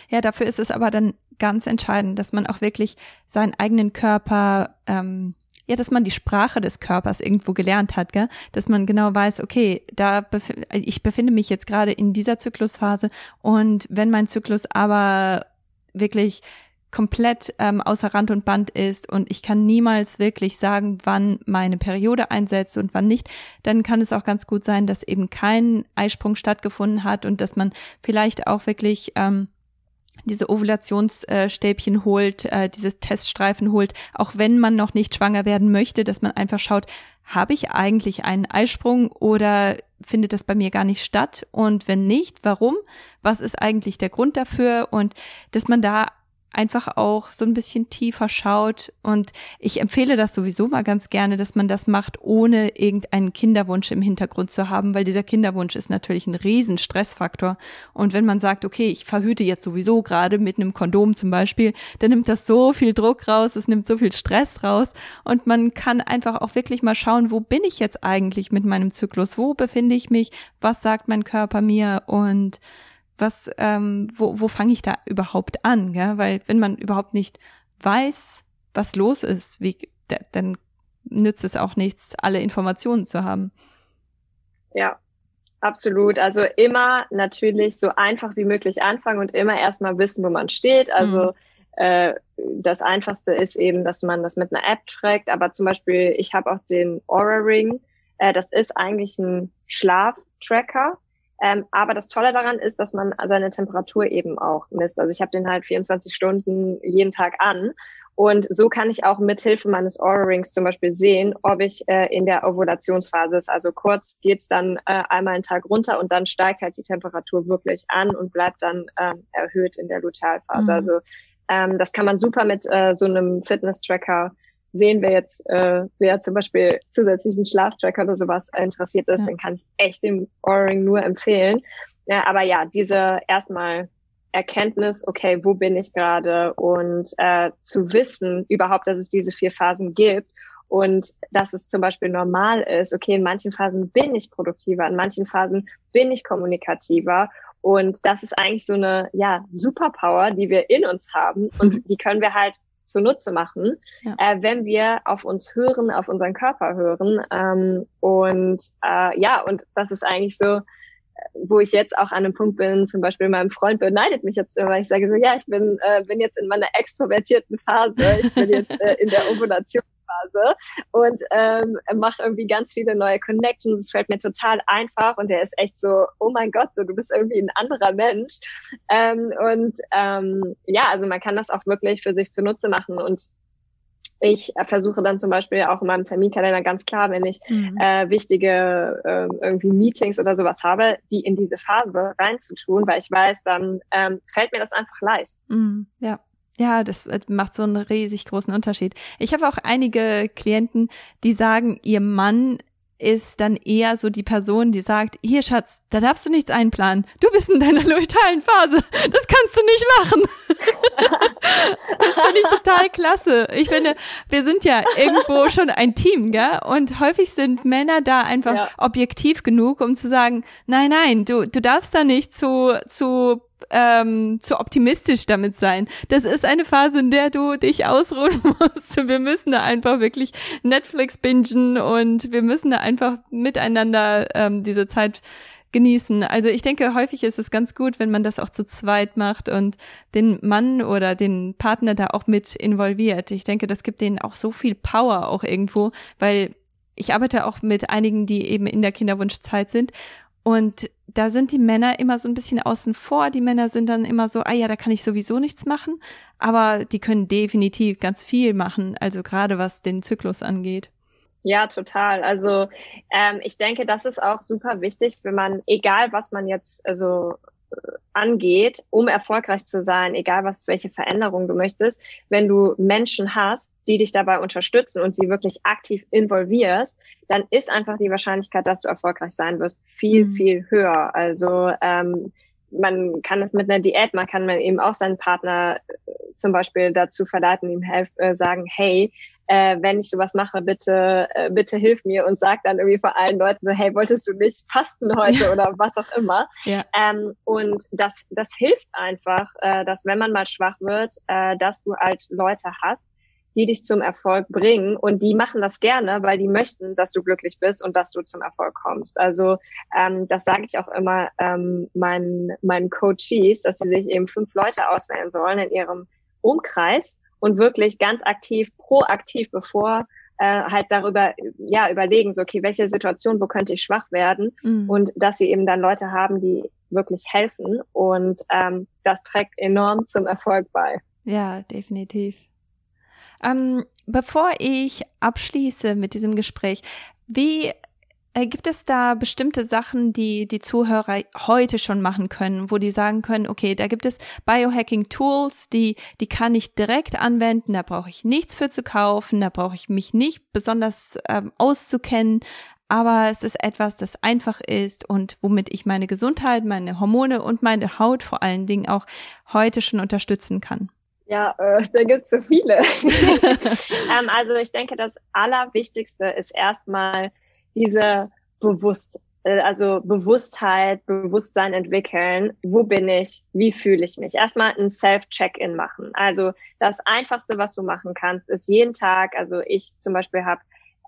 S1: Ja, dafür ist es aber dann ganz entscheidend, dass man auch wirklich seinen eigenen Körper, ähm, ja, dass man die Sprache des Körpers irgendwo gelernt hat, gell? dass man genau weiß, okay, da bef ich befinde mich jetzt gerade in dieser Zyklusphase und wenn mein Zyklus aber wirklich komplett ähm, außer Rand und Band ist und ich kann niemals wirklich sagen, wann meine Periode einsetzt und wann nicht, dann kann es auch ganz gut sein, dass eben kein Eisprung stattgefunden hat und dass man vielleicht auch wirklich ähm, diese Ovulationsstäbchen holt, äh, dieses Teststreifen holt, auch wenn man noch nicht schwanger werden möchte, dass man einfach schaut, habe ich eigentlich einen Eisprung oder findet das bei mir gar nicht statt? Und wenn nicht, warum? Was ist eigentlich der Grund dafür? Und dass man da einfach auch so ein bisschen tiefer schaut. Und ich empfehle das sowieso mal ganz gerne, dass man das macht, ohne irgendeinen Kinderwunsch im Hintergrund zu haben, weil dieser Kinderwunsch ist natürlich ein riesen Stressfaktor. Und wenn man sagt, okay, ich verhüte jetzt sowieso gerade mit einem Kondom zum Beispiel, dann nimmt das so viel Druck raus, es nimmt so viel Stress raus und man kann einfach auch wirklich mal schauen, wo bin ich jetzt eigentlich mit meinem Zyklus? Wo befinde ich mich? Was sagt mein Körper mir? Und was, ähm, wo, wo fange ich da überhaupt an? Gell? Weil wenn man überhaupt nicht weiß, was los ist, wie, dann nützt es auch nichts, alle Informationen zu haben.
S2: Ja, absolut. Also immer natürlich so einfach wie möglich anfangen und immer erstmal wissen, wo man steht. Also mhm. äh, das Einfachste ist eben, dass man das mit einer App trackt. Aber zum Beispiel, ich habe auch den Aura Ring. Äh, das ist eigentlich ein Schlaftracker. Ähm, aber das Tolle daran ist, dass man seine Temperatur eben auch misst. Also ich habe den halt 24 Stunden jeden Tag an. Und so kann ich auch mit Hilfe meines Aura Rings zum Beispiel sehen, ob ich äh, in der Ovulationsphase ist. Also kurz geht's dann äh, einmal einen Tag runter und dann steigt halt die Temperatur wirklich an und bleibt dann äh, erhöht in der Lutealphase. Mhm. Also ähm, das kann man super mit äh, so einem Fitness-Tracker sehen, wer jetzt, äh, wer zum Beispiel zusätzlichen Schlaftracker oder sowas interessiert ist, ja. dann kann ich echt den Ohrring nur empfehlen. Ja, aber ja, diese erstmal Erkenntnis, okay, wo bin ich gerade und äh, zu wissen überhaupt, dass es diese vier Phasen gibt und dass es zum Beispiel normal ist, okay, in manchen Phasen bin ich produktiver, in manchen Phasen bin ich kommunikativer und das ist eigentlich so eine ja Superpower, die wir in uns haben und die können wir halt zunutze machen, ja. äh, wenn wir auf uns hören, auf unseren Körper hören. Ähm, und äh, ja, und das ist eigentlich so, äh, wo ich jetzt auch an einem Punkt bin, zum Beispiel meinem Freund beneidet mich jetzt, weil ich sage so, ja, ich bin, äh, bin jetzt in meiner extrovertierten Phase, ich bin jetzt äh, in der Ovulation Phase und ähm, macht irgendwie ganz viele neue Connections. Es fällt mir total einfach und er ist echt so, oh mein Gott, so du bist irgendwie ein anderer Mensch. Ähm, und ähm, ja, also man kann das auch wirklich für sich zunutze machen und ich versuche dann zum Beispiel auch in meinem Terminkalender ganz klar, wenn ich mhm. äh, wichtige äh, irgendwie Meetings oder sowas habe, die in diese Phase reinzutun, weil ich weiß, dann ähm, fällt mir das einfach leicht.
S1: Mhm. Ja. Ja, das macht so einen riesig großen Unterschied. Ich habe auch einige Klienten, die sagen, ihr Mann ist dann eher so die Person, die sagt, hier Schatz, da darfst du nichts einplanen. Du bist in deiner lutealen Phase. Das kannst du nicht machen. das finde ich total klasse. Ich finde, wir sind ja irgendwo schon ein Team, gell? Und häufig sind Männer da einfach ja. objektiv genug, um zu sagen, nein, nein, du, du darfst da nicht zu, zu ähm, zu optimistisch damit sein. Das ist eine Phase, in der du dich ausruhen musst. Wir müssen da einfach wirklich Netflix bingen und wir müssen da einfach miteinander ähm, diese Zeit genießen. Also ich denke, häufig ist es ganz gut, wenn man das auch zu zweit macht und den Mann oder den Partner da auch mit involviert. Ich denke, das gibt denen auch so viel Power auch irgendwo, weil ich arbeite auch mit einigen, die eben in der Kinderwunschzeit sind und da sind die Männer immer so ein bisschen außen vor. Die Männer sind dann immer so, ah ja, da kann ich sowieso nichts machen. Aber die können definitiv ganz viel machen, also gerade was den Zyklus angeht.
S2: Ja, total. Also ähm, ich denke, das ist auch super wichtig, wenn man, egal was man jetzt, also angeht, um erfolgreich zu sein, egal was, welche Veränderung du möchtest, wenn du Menschen hast, die dich dabei unterstützen und sie wirklich aktiv involvierst, dann ist einfach die Wahrscheinlichkeit, dass du erfolgreich sein wirst, viel, mhm. viel höher. Also ähm, man kann es mit einer Diät, man kann man eben auch seinen Partner äh, zum Beispiel dazu verleiten, ihm helf, äh, sagen, hey, äh, wenn ich sowas mache, bitte, äh, bitte hilf mir und sag dann irgendwie vor allen Leuten so, hey, wolltest du nicht fasten heute ja. oder was auch immer. Ja. Ähm, und das, das hilft einfach, äh, dass wenn man mal schwach wird, äh, dass du halt Leute hast, die dich zum Erfolg bringen und die machen das gerne, weil die möchten, dass du glücklich bist und dass du zum Erfolg kommst. Also ähm, das sage ich auch immer ähm, meinen, meinen Coaches, dass sie sich eben fünf Leute auswählen sollen in ihrem Umkreis und wirklich ganz aktiv, proaktiv, bevor äh, halt darüber ja überlegen, so okay, welche Situation, wo könnte ich schwach werden mhm. und dass sie eben dann Leute haben, die wirklich helfen und ähm, das trägt enorm zum Erfolg bei.
S1: Ja, definitiv. Ähm, bevor ich abschließe mit diesem Gespräch, wie gibt es da bestimmte Sachen, die die Zuhörer heute schon machen können, wo die sagen können, okay, da gibt es Biohacking-Tools, die, die kann ich direkt anwenden, da brauche ich nichts für zu kaufen, da brauche ich mich nicht besonders ähm, auszukennen, aber es ist etwas, das einfach ist und womit ich meine Gesundheit, meine Hormone und meine Haut vor allen Dingen auch heute schon unterstützen kann.
S2: Ja, äh, da gibt's so viele. ähm, also ich denke, das Allerwichtigste ist erstmal diese Bewusst, äh, also Bewusstheit, Bewusstsein entwickeln. Wo bin ich? Wie fühle ich mich? Erstmal ein Self-Check-in machen. Also das Einfachste, was du machen kannst, ist jeden Tag, also ich zum Beispiel habe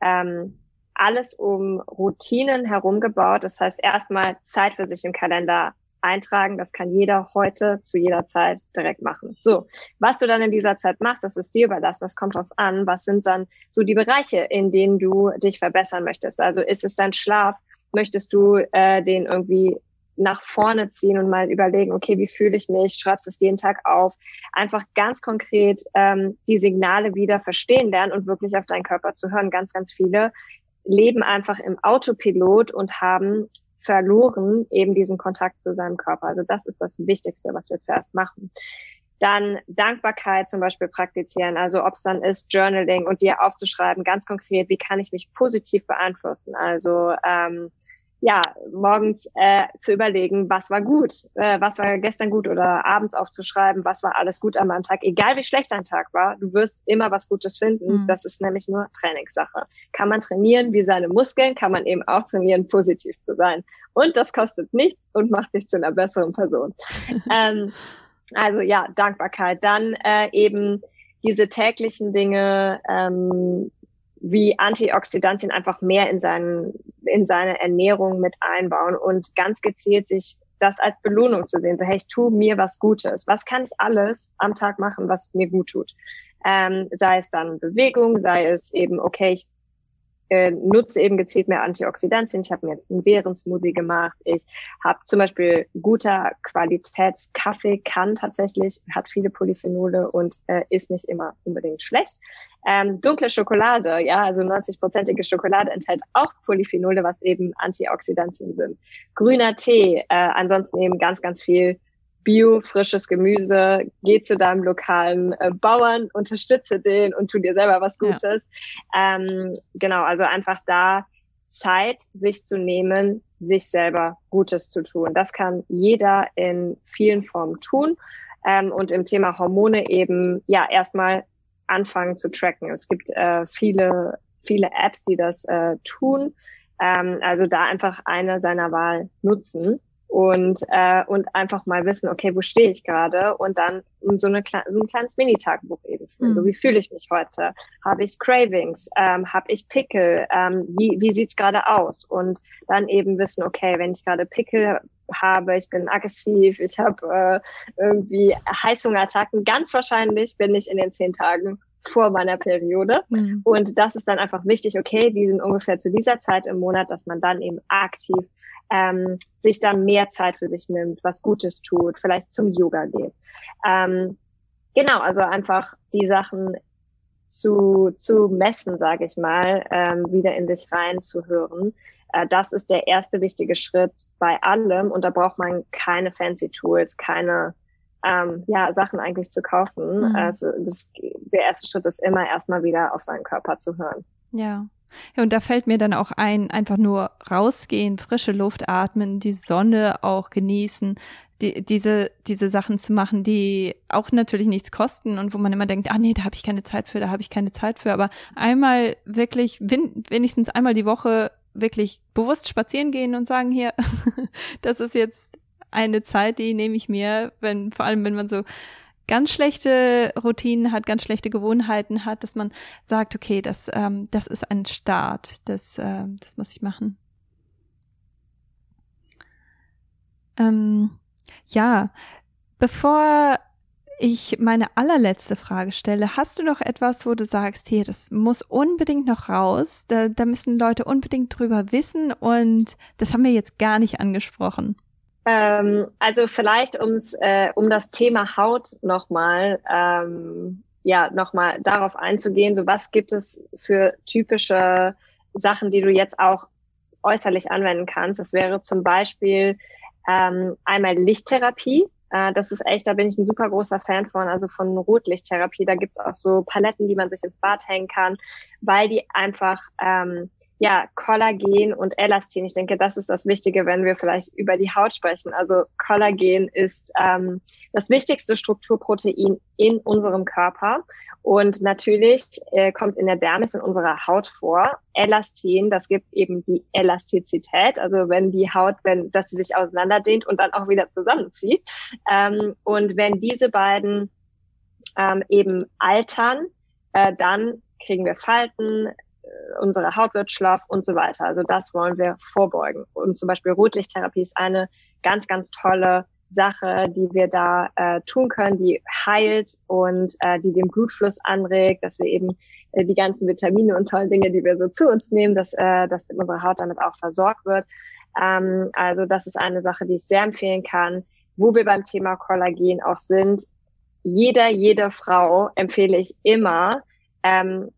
S2: ähm, alles um Routinen herumgebaut. Das heißt, erstmal Zeit für sich im Kalender eintragen. Das kann jeder heute zu jeder Zeit direkt machen. So, was du dann in dieser Zeit machst, das ist dir überlassen. Das kommt drauf an. Was sind dann so die Bereiche, in denen du dich verbessern möchtest? Also ist es dein Schlaf? Möchtest du äh, den irgendwie nach vorne ziehen und mal überlegen, okay, wie fühle ich mich? Schreibst es jeden Tag auf. Einfach ganz konkret ähm, die Signale wieder verstehen lernen und wirklich auf deinen Körper zu hören. Ganz, ganz viele leben einfach im Autopilot und haben verloren eben diesen Kontakt zu seinem Körper. Also das ist das Wichtigste, was wir zuerst machen. Dann Dankbarkeit zum Beispiel praktizieren. Also ob es dann ist Journaling und dir aufzuschreiben, ganz konkret, wie kann ich mich positiv beeinflussen? Also ähm, ja, morgens äh, zu überlegen, was war gut, äh, was war gestern gut oder abends aufzuschreiben, was war alles gut an meinem Tag, egal wie schlecht dein Tag war, du wirst immer was Gutes finden. Mhm. Das ist nämlich nur Trainingssache. Kann man trainieren wie seine Muskeln, kann man eben auch trainieren, positiv zu sein. Und das kostet nichts und macht dich zu einer besseren Person. ähm, also ja, Dankbarkeit. Dann äh, eben diese täglichen Dinge, ähm, wie Antioxidantien einfach mehr in, seinen, in seine Ernährung mit einbauen und ganz gezielt sich das als Belohnung zu sehen. So, hey, ich tue mir was Gutes. Was kann ich alles am Tag machen, was mir gut tut? Ähm, sei es dann Bewegung, sei es eben, okay, ich äh, nutze eben gezielt mehr Antioxidantien. Ich habe mir jetzt einen Beerensmoothie gemacht. Ich habe zum Beispiel guter Qualitätskaffee, kann tatsächlich, hat viele Polyphenole und äh, ist nicht immer unbedingt schlecht. Ähm, dunkle Schokolade, ja, also 90-prozentige Schokolade enthält auch Polyphenole, was eben Antioxidantien sind. Grüner Tee, äh, ansonsten eben ganz, ganz viel Bio, frisches Gemüse, geh zu deinem lokalen äh, Bauern, unterstütze den und tu dir selber was Gutes. Ja. Ähm, genau, also einfach da Zeit, sich zu nehmen, sich selber Gutes zu tun. Das kann jeder in vielen Formen tun. Ähm, und im Thema Hormone eben, ja, erstmal anfangen zu tracken. Es gibt äh, viele, viele Apps, die das äh, tun. Ähm, also da einfach eine seiner Wahl nutzen und, äh, und einfach mal wissen, okay, wo stehe ich gerade und dann so, eine, so ein kleines Mini-Tagebuch eben führen. Mhm. So, wie fühle ich mich heute? Habe ich Cravings? Ähm, Habe ich Pickel? Ähm, wie wie sieht's gerade aus? Und dann eben wissen, okay, wenn ich gerade Pickel habe, ich bin aggressiv, ich habe äh, irgendwie Heißhungerattacken, ganz wahrscheinlich bin ich in den zehn Tagen vor meiner Periode. Mhm. Und das ist dann einfach wichtig, okay, die sind ungefähr zu dieser Zeit im Monat, dass man dann eben aktiv ähm, sich dann mehr Zeit für sich nimmt, was Gutes tut, vielleicht zum Yoga geht. Ähm, genau, also einfach die Sachen zu, zu messen, sage ich mal, ähm, wieder in sich reinzuhören. Äh, das ist der erste wichtige Schritt bei allem und da braucht man keine fancy Tools, keine ähm, ja, Sachen eigentlich zu kaufen. Mhm. Also das, der erste Schritt ist immer erstmal wieder auf seinen Körper zu hören.
S1: Ja. Ja, und da fällt mir dann auch ein, einfach nur rausgehen, frische Luft atmen, die Sonne auch genießen, die, diese, diese Sachen zu machen, die auch natürlich nichts kosten und wo man immer denkt, ah nee, da habe ich keine Zeit für, da habe ich keine Zeit für. Aber einmal wirklich, wenigstens einmal die Woche wirklich bewusst spazieren gehen und sagen, hier, das ist jetzt eine Zeit, die nehme ich mir, wenn, vor allem wenn man so ganz schlechte Routinen hat, ganz schlechte Gewohnheiten hat, dass man sagt, okay, das, ähm, das ist ein Start, das, äh, das muss ich machen. Ähm, ja, bevor ich meine allerletzte Frage stelle, hast du noch etwas, wo du sagst, hier, das muss unbedingt noch raus, da, da müssen Leute unbedingt drüber wissen und das haben wir jetzt gar nicht angesprochen.
S2: Ähm, also vielleicht ums, äh, um das Thema Haut nochmal, ähm, ja, nochmal darauf einzugehen, so was gibt es für typische Sachen, die du jetzt auch äußerlich anwenden kannst. Das wäre zum Beispiel ähm, einmal Lichttherapie. Äh, das ist echt, da bin ich ein super großer Fan von, also von Rotlichttherapie. Da gibt's auch so Paletten, die man sich ins Bad hängen kann, weil die einfach ähm, ja, Kollagen und Elastin. Ich denke, das ist das Wichtige, wenn wir vielleicht über die Haut sprechen. Also Kollagen ist ähm, das wichtigste Strukturprotein in unserem Körper. Und natürlich äh, kommt in der Dermis in unserer Haut vor. Elastin, das gibt eben die Elastizität, also wenn die Haut, wenn, dass sie sich auseinanderdehnt und dann auch wieder zusammenzieht. Ähm, und wenn diese beiden ähm, eben altern, äh, dann kriegen wir Falten, unsere Haut wird schlaff und so weiter. Also das wollen wir vorbeugen. Und zum Beispiel Rotlichttherapie ist eine ganz, ganz tolle Sache, die wir da äh, tun können, die heilt und äh, die den Blutfluss anregt, dass wir eben äh, die ganzen Vitamine und tollen Dinge, die wir so zu uns nehmen, dass, äh, dass unsere Haut damit auch versorgt wird. Ähm, also das ist eine Sache, die ich sehr empfehlen kann. Wo wir beim Thema Kollagen auch sind, jeder, jede Frau empfehle ich immer, ähm,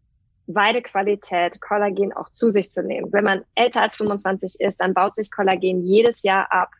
S2: Weidequalität, Kollagen auch zu sich zu nehmen. Wenn man älter als 25 ist, dann baut sich Kollagen jedes Jahr ab.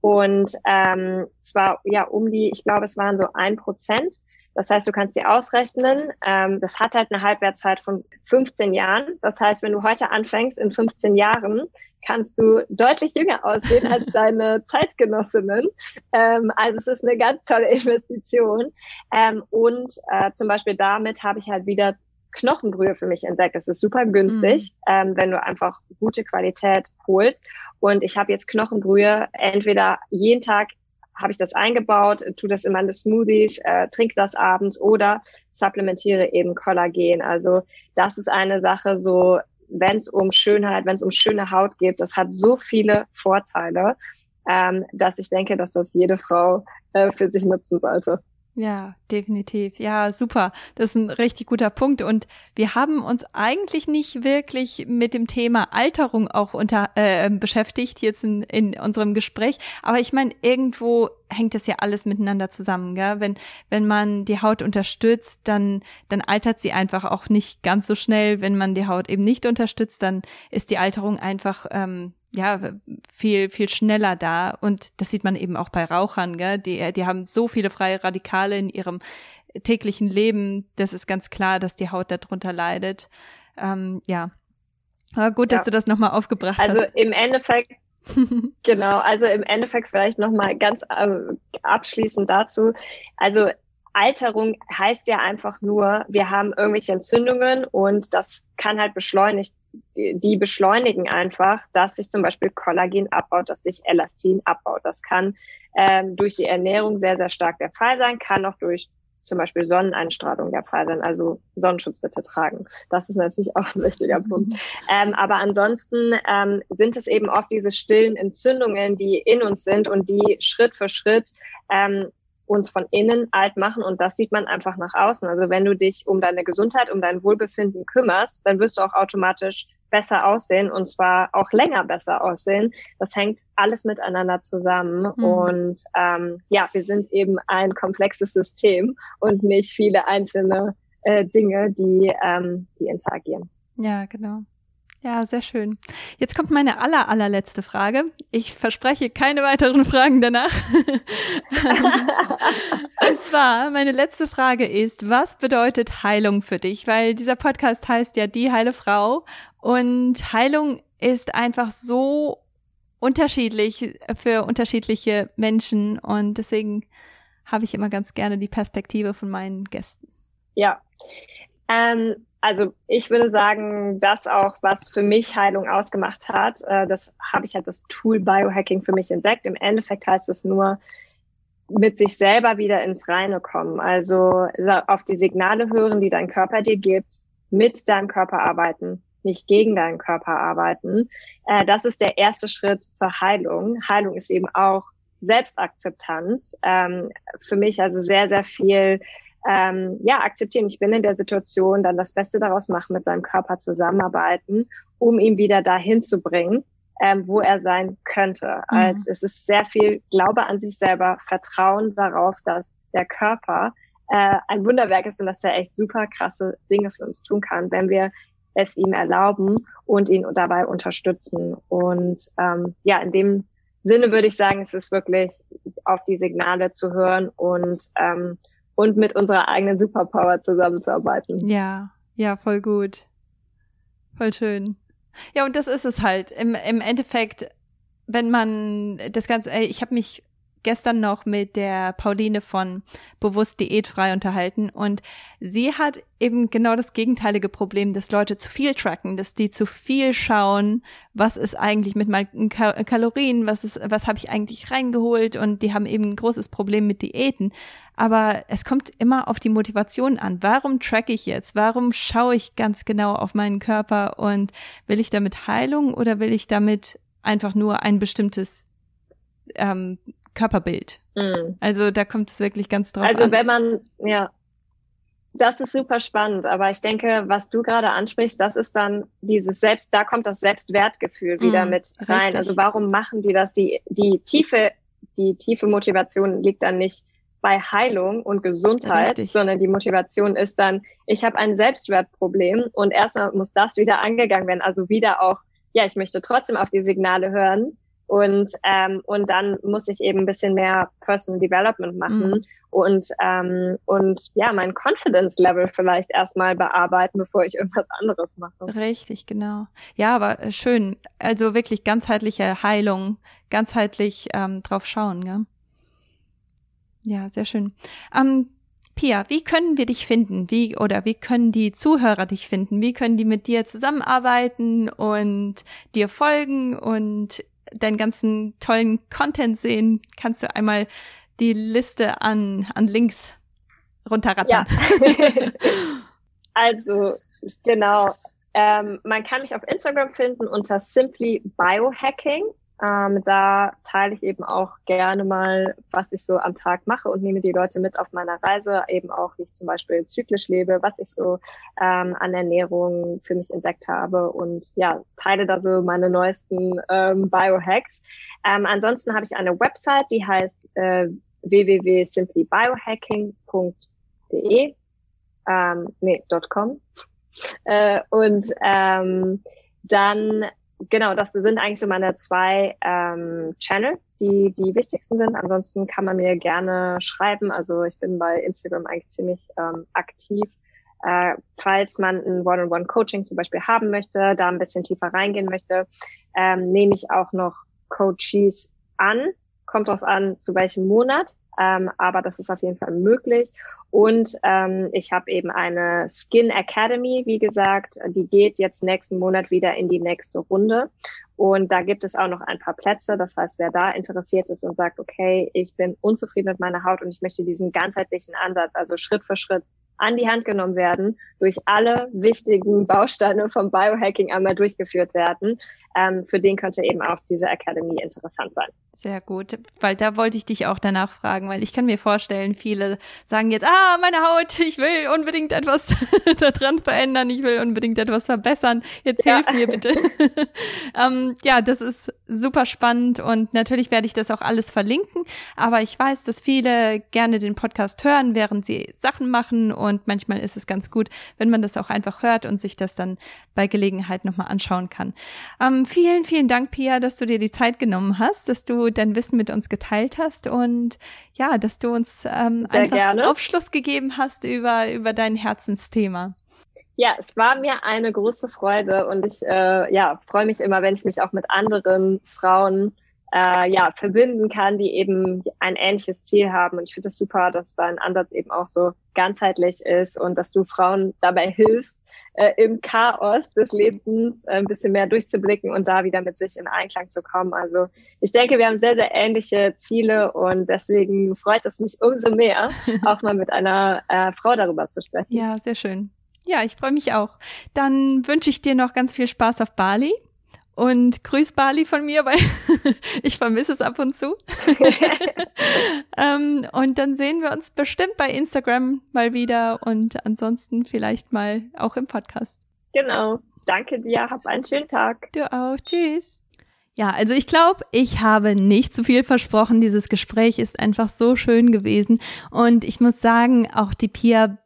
S2: Und ähm, zwar ja um die, ich glaube, es waren so ein Prozent. Das heißt, du kannst dir ausrechnen, ähm, das hat halt eine Halbwertszeit von 15 Jahren. Das heißt, wenn du heute anfängst, in 15 Jahren kannst du deutlich jünger aussehen als deine Zeitgenossinnen. Ähm, also es ist eine ganz tolle Investition. Ähm, und äh, zum Beispiel damit habe ich halt wieder Knochenbrühe für mich entdeckt. Das ist super günstig, mhm. ähm, wenn du einfach gute Qualität holst. Und ich habe jetzt Knochenbrühe entweder jeden Tag habe ich das eingebaut, tu das in meine Smoothies, äh, trink das abends oder supplementiere eben Kollagen. Also das ist eine Sache so, wenn es um Schönheit, wenn es um schöne Haut geht, das hat so viele Vorteile, ähm, dass ich denke, dass das jede Frau äh, für sich nutzen sollte.
S1: Ja, definitiv. Ja, super. Das ist ein richtig guter Punkt. Und wir haben uns eigentlich nicht wirklich mit dem Thema Alterung auch unter äh, beschäftigt jetzt in, in unserem Gespräch. Aber ich meine, irgendwo hängt das ja alles miteinander zusammen, gell? Wenn wenn man die Haut unterstützt, dann dann altert sie einfach auch nicht ganz so schnell. Wenn man die Haut eben nicht unterstützt, dann ist die Alterung einfach ähm, ja, viel, viel schneller da. Und das sieht man eben auch bei Rauchern, gell? Die, die haben so viele freie Radikale in ihrem täglichen Leben. Das ist ganz klar, dass die Haut darunter leidet. Ähm, ja. Aber gut, ja. dass du das nochmal aufgebracht
S2: also
S1: hast.
S2: Also im Endeffekt, genau, also im Endeffekt vielleicht nochmal ganz äh, abschließend dazu. Also Alterung heißt ja einfach nur, wir haben irgendwelche Entzündungen und das kann halt beschleunigt, die, die beschleunigen einfach, dass sich zum Beispiel Kollagen abbaut, dass sich Elastin abbaut. Das kann ähm, durch die Ernährung sehr, sehr stark der Fall sein, kann auch durch zum Beispiel Sonneneinstrahlung der Fall sein, also Sonnenschutz bitte tragen. Das ist natürlich auch ein wichtiger mhm. Punkt. Ähm, aber ansonsten ähm, sind es eben oft diese stillen Entzündungen, die in uns sind und die Schritt für Schritt ähm, uns von innen alt machen und das sieht man einfach nach außen. Also wenn du dich um deine Gesundheit, um dein Wohlbefinden kümmerst, dann wirst du auch automatisch besser aussehen und zwar auch länger besser aussehen. Das hängt alles miteinander zusammen mhm. und ähm, ja, wir sind eben ein komplexes System und nicht viele einzelne äh, Dinge, die, ähm, die interagieren.
S1: Ja, genau. Ja, sehr schön. Jetzt kommt meine aller, allerletzte Frage. Ich verspreche keine weiteren Fragen danach. Und zwar, meine letzte Frage ist, was bedeutet Heilung für dich? Weil dieser Podcast heißt ja Die heile Frau. Und Heilung ist einfach so unterschiedlich für unterschiedliche Menschen. Und deswegen habe ich immer ganz gerne die Perspektive von meinen Gästen.
S2: Ja. Ähm also ich würde sagen, das auch, was für mich Heilung ausgemacht hat, äh, das habe ich halt das Tool Biohacking für mich entdeckt. Im Endeffekt heißt es nur, mit sich selber wieder ins Reine kommen. Also auf die Signale hören, die dein Körper dir gibt, mit deinem Körper arbeiten, nicht gegen deinen Körper arbeiten. Äh, das ist der erste Schritt zur Heilung. Heilung ist eben auch Selbstakzeptanz. Ähm, für mich also sehr, sehr viel ähm, ja, akzeptieren, ich bin in der Situation, dann das Beste daraus machen, mit seinem Körper zusammenarbeiten, um ihn wieder dahin zu bringen, ähm, wo er sein könnte. Mhm. Also es ist sehr viel Glaube an sich selber, Vertrauen darauf, dass der Körper äh, ein Wunderwerk ist und dass er echt super krasse Dinge für uns tun kann, wenn wir es ihm erlauben und ihn dabei unterstützen. Und ähm, ja, in dem Sinne würde ich sagen, es ist wirklich auf die Signale zu hören und ähm, und mit unserer eigenen Superpower zusammenzuarbeiten.
S1: Ja, ja, voll gut. Voll schön. Ja, und das ist es halt. Im, im Endeffekt, wenn man das Ganze, ich habe mich gestern noch mit der Pauline von Bewusst Diätfrei unterhalten und sie hat eben genau das gegenteilige Problem, dass Leute zu viel tracken, dass die zu viel schauen, was ist eigentlich mit meinen Kalorien, was ist, was habe ich eigentlich reingeholt und die haben eben ein großes Problem mit Diäten. Aber es kommt immer auf die Motivation an. Warum track ich jetzt? Warum schaue ich ganz genau auf meinen Körper und will ich damit Heilung oder will ich damit einfach nur ein bestimmtes ähm, Körperbild. Mhm. Also da kommt es wirklich ganz drauf
S2: also,
S1: an.
S2: Also wenn man, ja, das ist super spannend, aber ich denke, was du gerade ansprichst, das ist dann dieses Selbst, da kommt das Selbstwertgefühl wieder mm, mit rein. Richtig. Also warum machen die das? Die, die tiefe, die tiefe Motivation liegt dann nicht bei Heilung und Gesundheit, richtig. sondern die Motivation ist dann, ich habe ein Selbstwertproblem und erstmal muss das wieder angegangen werden. Also wieder auch, ja, ich möchte trotzdem auf die Signale hören, und, ähm, und dann muss ich eben ein bisschen mehr Personal Development machen mhm. und, ähm, und ja, mein Confidence Level vielleicht erstmal bearbeiten, bevor ich irgendwas anderes mache.
S1: Richtig, genau. Ja, aber äh, schön. Also wirklich ganzheitliche Heilung, ganzheitlich ähm, drauf schauen, ja. Ja, sehr schön. Ähm, Pia, wie können wir dich finden? Wie oder wie können die Zuhörer dich finden? Wie können die mit dir zusammenarbeiten und dir folgen und deinen ganzen tollen Content sehen, kannst du einmal die Liste an, an Links runterrattern.
S2: Ja. also, genau. Ähm, man kann mich auf Instagram finden unter Simply Biohacking. Ähm, da teile ich eben auch gerne mal, was ich so am Tag mache und nehme die Leute mit auf meiner Reise, eben auch, wie ich zum Beispiel zyklisch lebe, was ich so ähm, an Ernährung für mich entdeckt habe und ja, teile da so meine neuesten ähm, Biohacks. Ähm, ansonsten habe ich eine Website, die heißt äh, www.simplybiohacking.de ähm, nee, .com. Äh, und ähm, dann genau, das sind eigentlich so meine zwei ähm, Channel, die die wichtigsten sind. Ansonsten kann man mir gerne schreiben. Also ich bin bei Instagram eigentlich ziemlich ähm, aktiv. Äh, falls man ein One-on-One-Coaching zum Beispiel haben möchte, da ein bisschen tiefer reingehen möchte, ähm, nehme ich auch noch Coaches an. Kommt drauf an, zu welchem Monat. Ähm, aber das ist auf jeden Fall möglich. Und ähm, ich habe eben eine Skin Academy, wie gesagt, die geht jetzt nächsten Monat wieder in die nächste Runde. Und da gibt es auch noch ein paar Plätze. Das heißt, wer da interessiert ist und sagt, okay, ich bin unzufrieden mit meiner Haut und ich möchte diesen ganzheitlichen Ansatz, also Schritt für Schritt an die Hand genommen werden, durch alle wichtigen Bausteine vom Biohacking einmal durchgeführt werden, ähm, für den könnte eben auch diese Academy interessant sein.
S1: Sehr gut, weil da wollte ich dich auch danach fragen, weil ich kann mir vorstellen, viele sagen jetzt, ah, meine Haut, ich will unbedingt etwas daran verändern, ich will unbedingt etwas verbessern, jetzt ja. hilf mir bitte. ähm, ja, das ist super spannend und natürlich werde ich das auch alles verlinken, aber ich weiß, dass viele gerne den Podcast hören, während sie Sachen machen und manchmal ist es ganz gut, wenn man das auch einfach hört und sich das dann bei Gelegenheit nochmal anschauen kann. Ähm, vielen, vielen Dank, Pia, dass du dir die Zeit genommen hast, dass du dein Wissen mit uns geteilt hast und ja, dass du uns ähm, einfach gerne. Aufschluss gegeben hast über, über dein Herzensthema.
S2: Ja, es war mir eine große Freude und ich äh, ja, freue mich immer, wenn ich mich auch mit anderen Frauen äh, ja, verbinden kann, die eben ein ähnliches Ziel haben. Und ich finde es das super, dass dein Ansatz eben auch so ganzheitlich ist und dass du Frauen dabei hilfst, äh, im Chaos des Lebens äh, ein bisschen mehr durchzublicken und da wieder mit sich in Einklang zu kommen. Also ich denke, wir haben sehr, sehr ähnliche Ziele und deswegen freut es mich umso mehr, auch mal mit einer äh, Frau darüber zu sprechen.
S1: Ja, sehr schön. Ja, ich freue mich auch. Dann wünsche ich dir noch ganz viel Spaß auf Bali. Und grüß Bali von mir, weil ich vermisse es ab und zu. ähm, und dann sehen wir uns bestimmt bei Instagram mal wieder und ansonsten vielleicht mal auch im Podcast.
S2: Genau. Danke dir. Hab einen schönen Tag.
S1: Du auch. Tschüss. Ja, also ich glaube, ich habe nicht zu viel versprochen. Dieses Gespräch ist einfach so schön gewesen. Und ich muss sagen, auch die Pia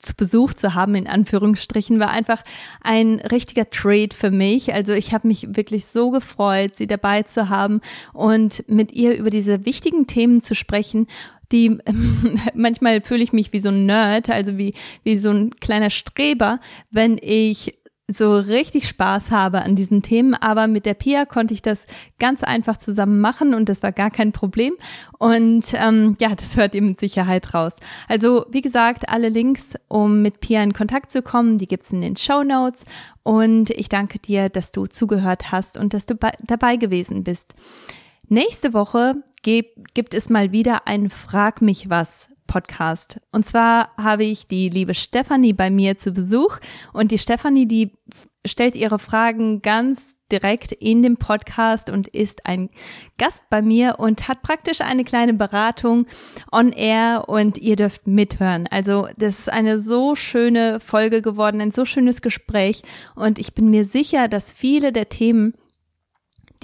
S1: zu Besuch zu haben, in Anführungsstrichen, war einfach ein richtiger Trade für mich. Also ich habe mich wirklich so gefreut, sie dabei zu haben und mit ihr über diese wichtigen Themen zu sprechen die manchmal fühle ich mich wie so ein Nerd, also wie, wie so ein kleiner Streber, wenn ich so richtig Spaß habe an diesen Themen, aber mit der Pia konnte ich das ganz einfach zusammen machen und das war gar kein Problem. Und ähm, ja, das hört ihr mit Sicherheit raus. Also wie gesagt, alle Links, um mit Pia in Kontakt zu kommen, die gibt's in den Show Notes. Und ich danke dir, dass du zugehört hast und dass du dabei gewesen bist. Nächste Woche gibt es mal wieder ein Frag mich was Podcast. Und zwar habe ich die liebe Stefanie bei mir zu Besuch und die Stefanie, die stellt ihre Fragen ganz direkt in dem Podcast und ist ein Gast bei mir und hat praktisch eine kleine Beratung on air und ihr dürft mithören. Also das ist eine so schöne Folge geworden, ein so schönes Gespräch und ich bin mir sicher, dass viele der Themen,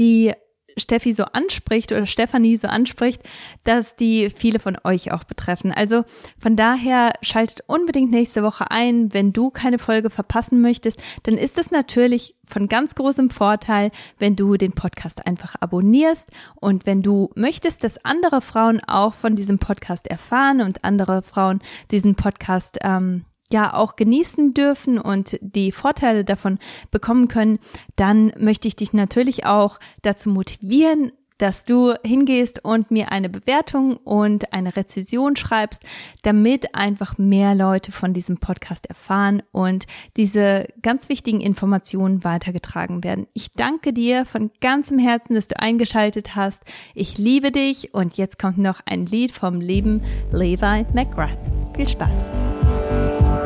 S1: die Steffi so anspricht oder Stefanie so anspricht, dass die viele von euch auch betreffen. Also von daher schaltet unbedingt nächste Woche ein. Wenn du keine Folge verpassen möchtest, dann ist es natürlich von ganz großem Vorteil, wenn du den Podcast einfach abonnierst und wenn du möchtest, dass andere Frauen auch von diesem Podcast erfahren und andere Frauen diesen Podcast ähm, ja auch genießen dürfen und die Vorteile davon bekommen können, dann möchte ich dich natürlich auch dazu motivieren, dass du hingehst und mir eine Bewertung und eine Rezession schreibst, damit einfach mehr Leute von diesem Podcast erfahren und diese ganz wichtigen Informationen weitergetragen werden. Ich danke dir von ganzem Herzen, dass du eingeschaltet hast. Ich liebe dich und jetzt kommt noch ein Lied vom lieben Levi McGrath. Viel Spaß!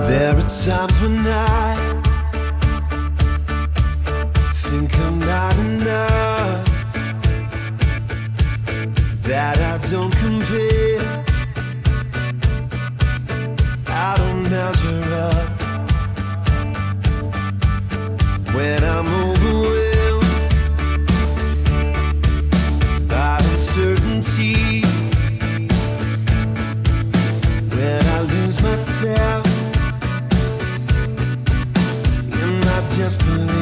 S1: There are times when I think I'm not enough, that I don't compare, I don't measure up. When I'm overwhelmed by uncertainty, when I lose myself. desperate.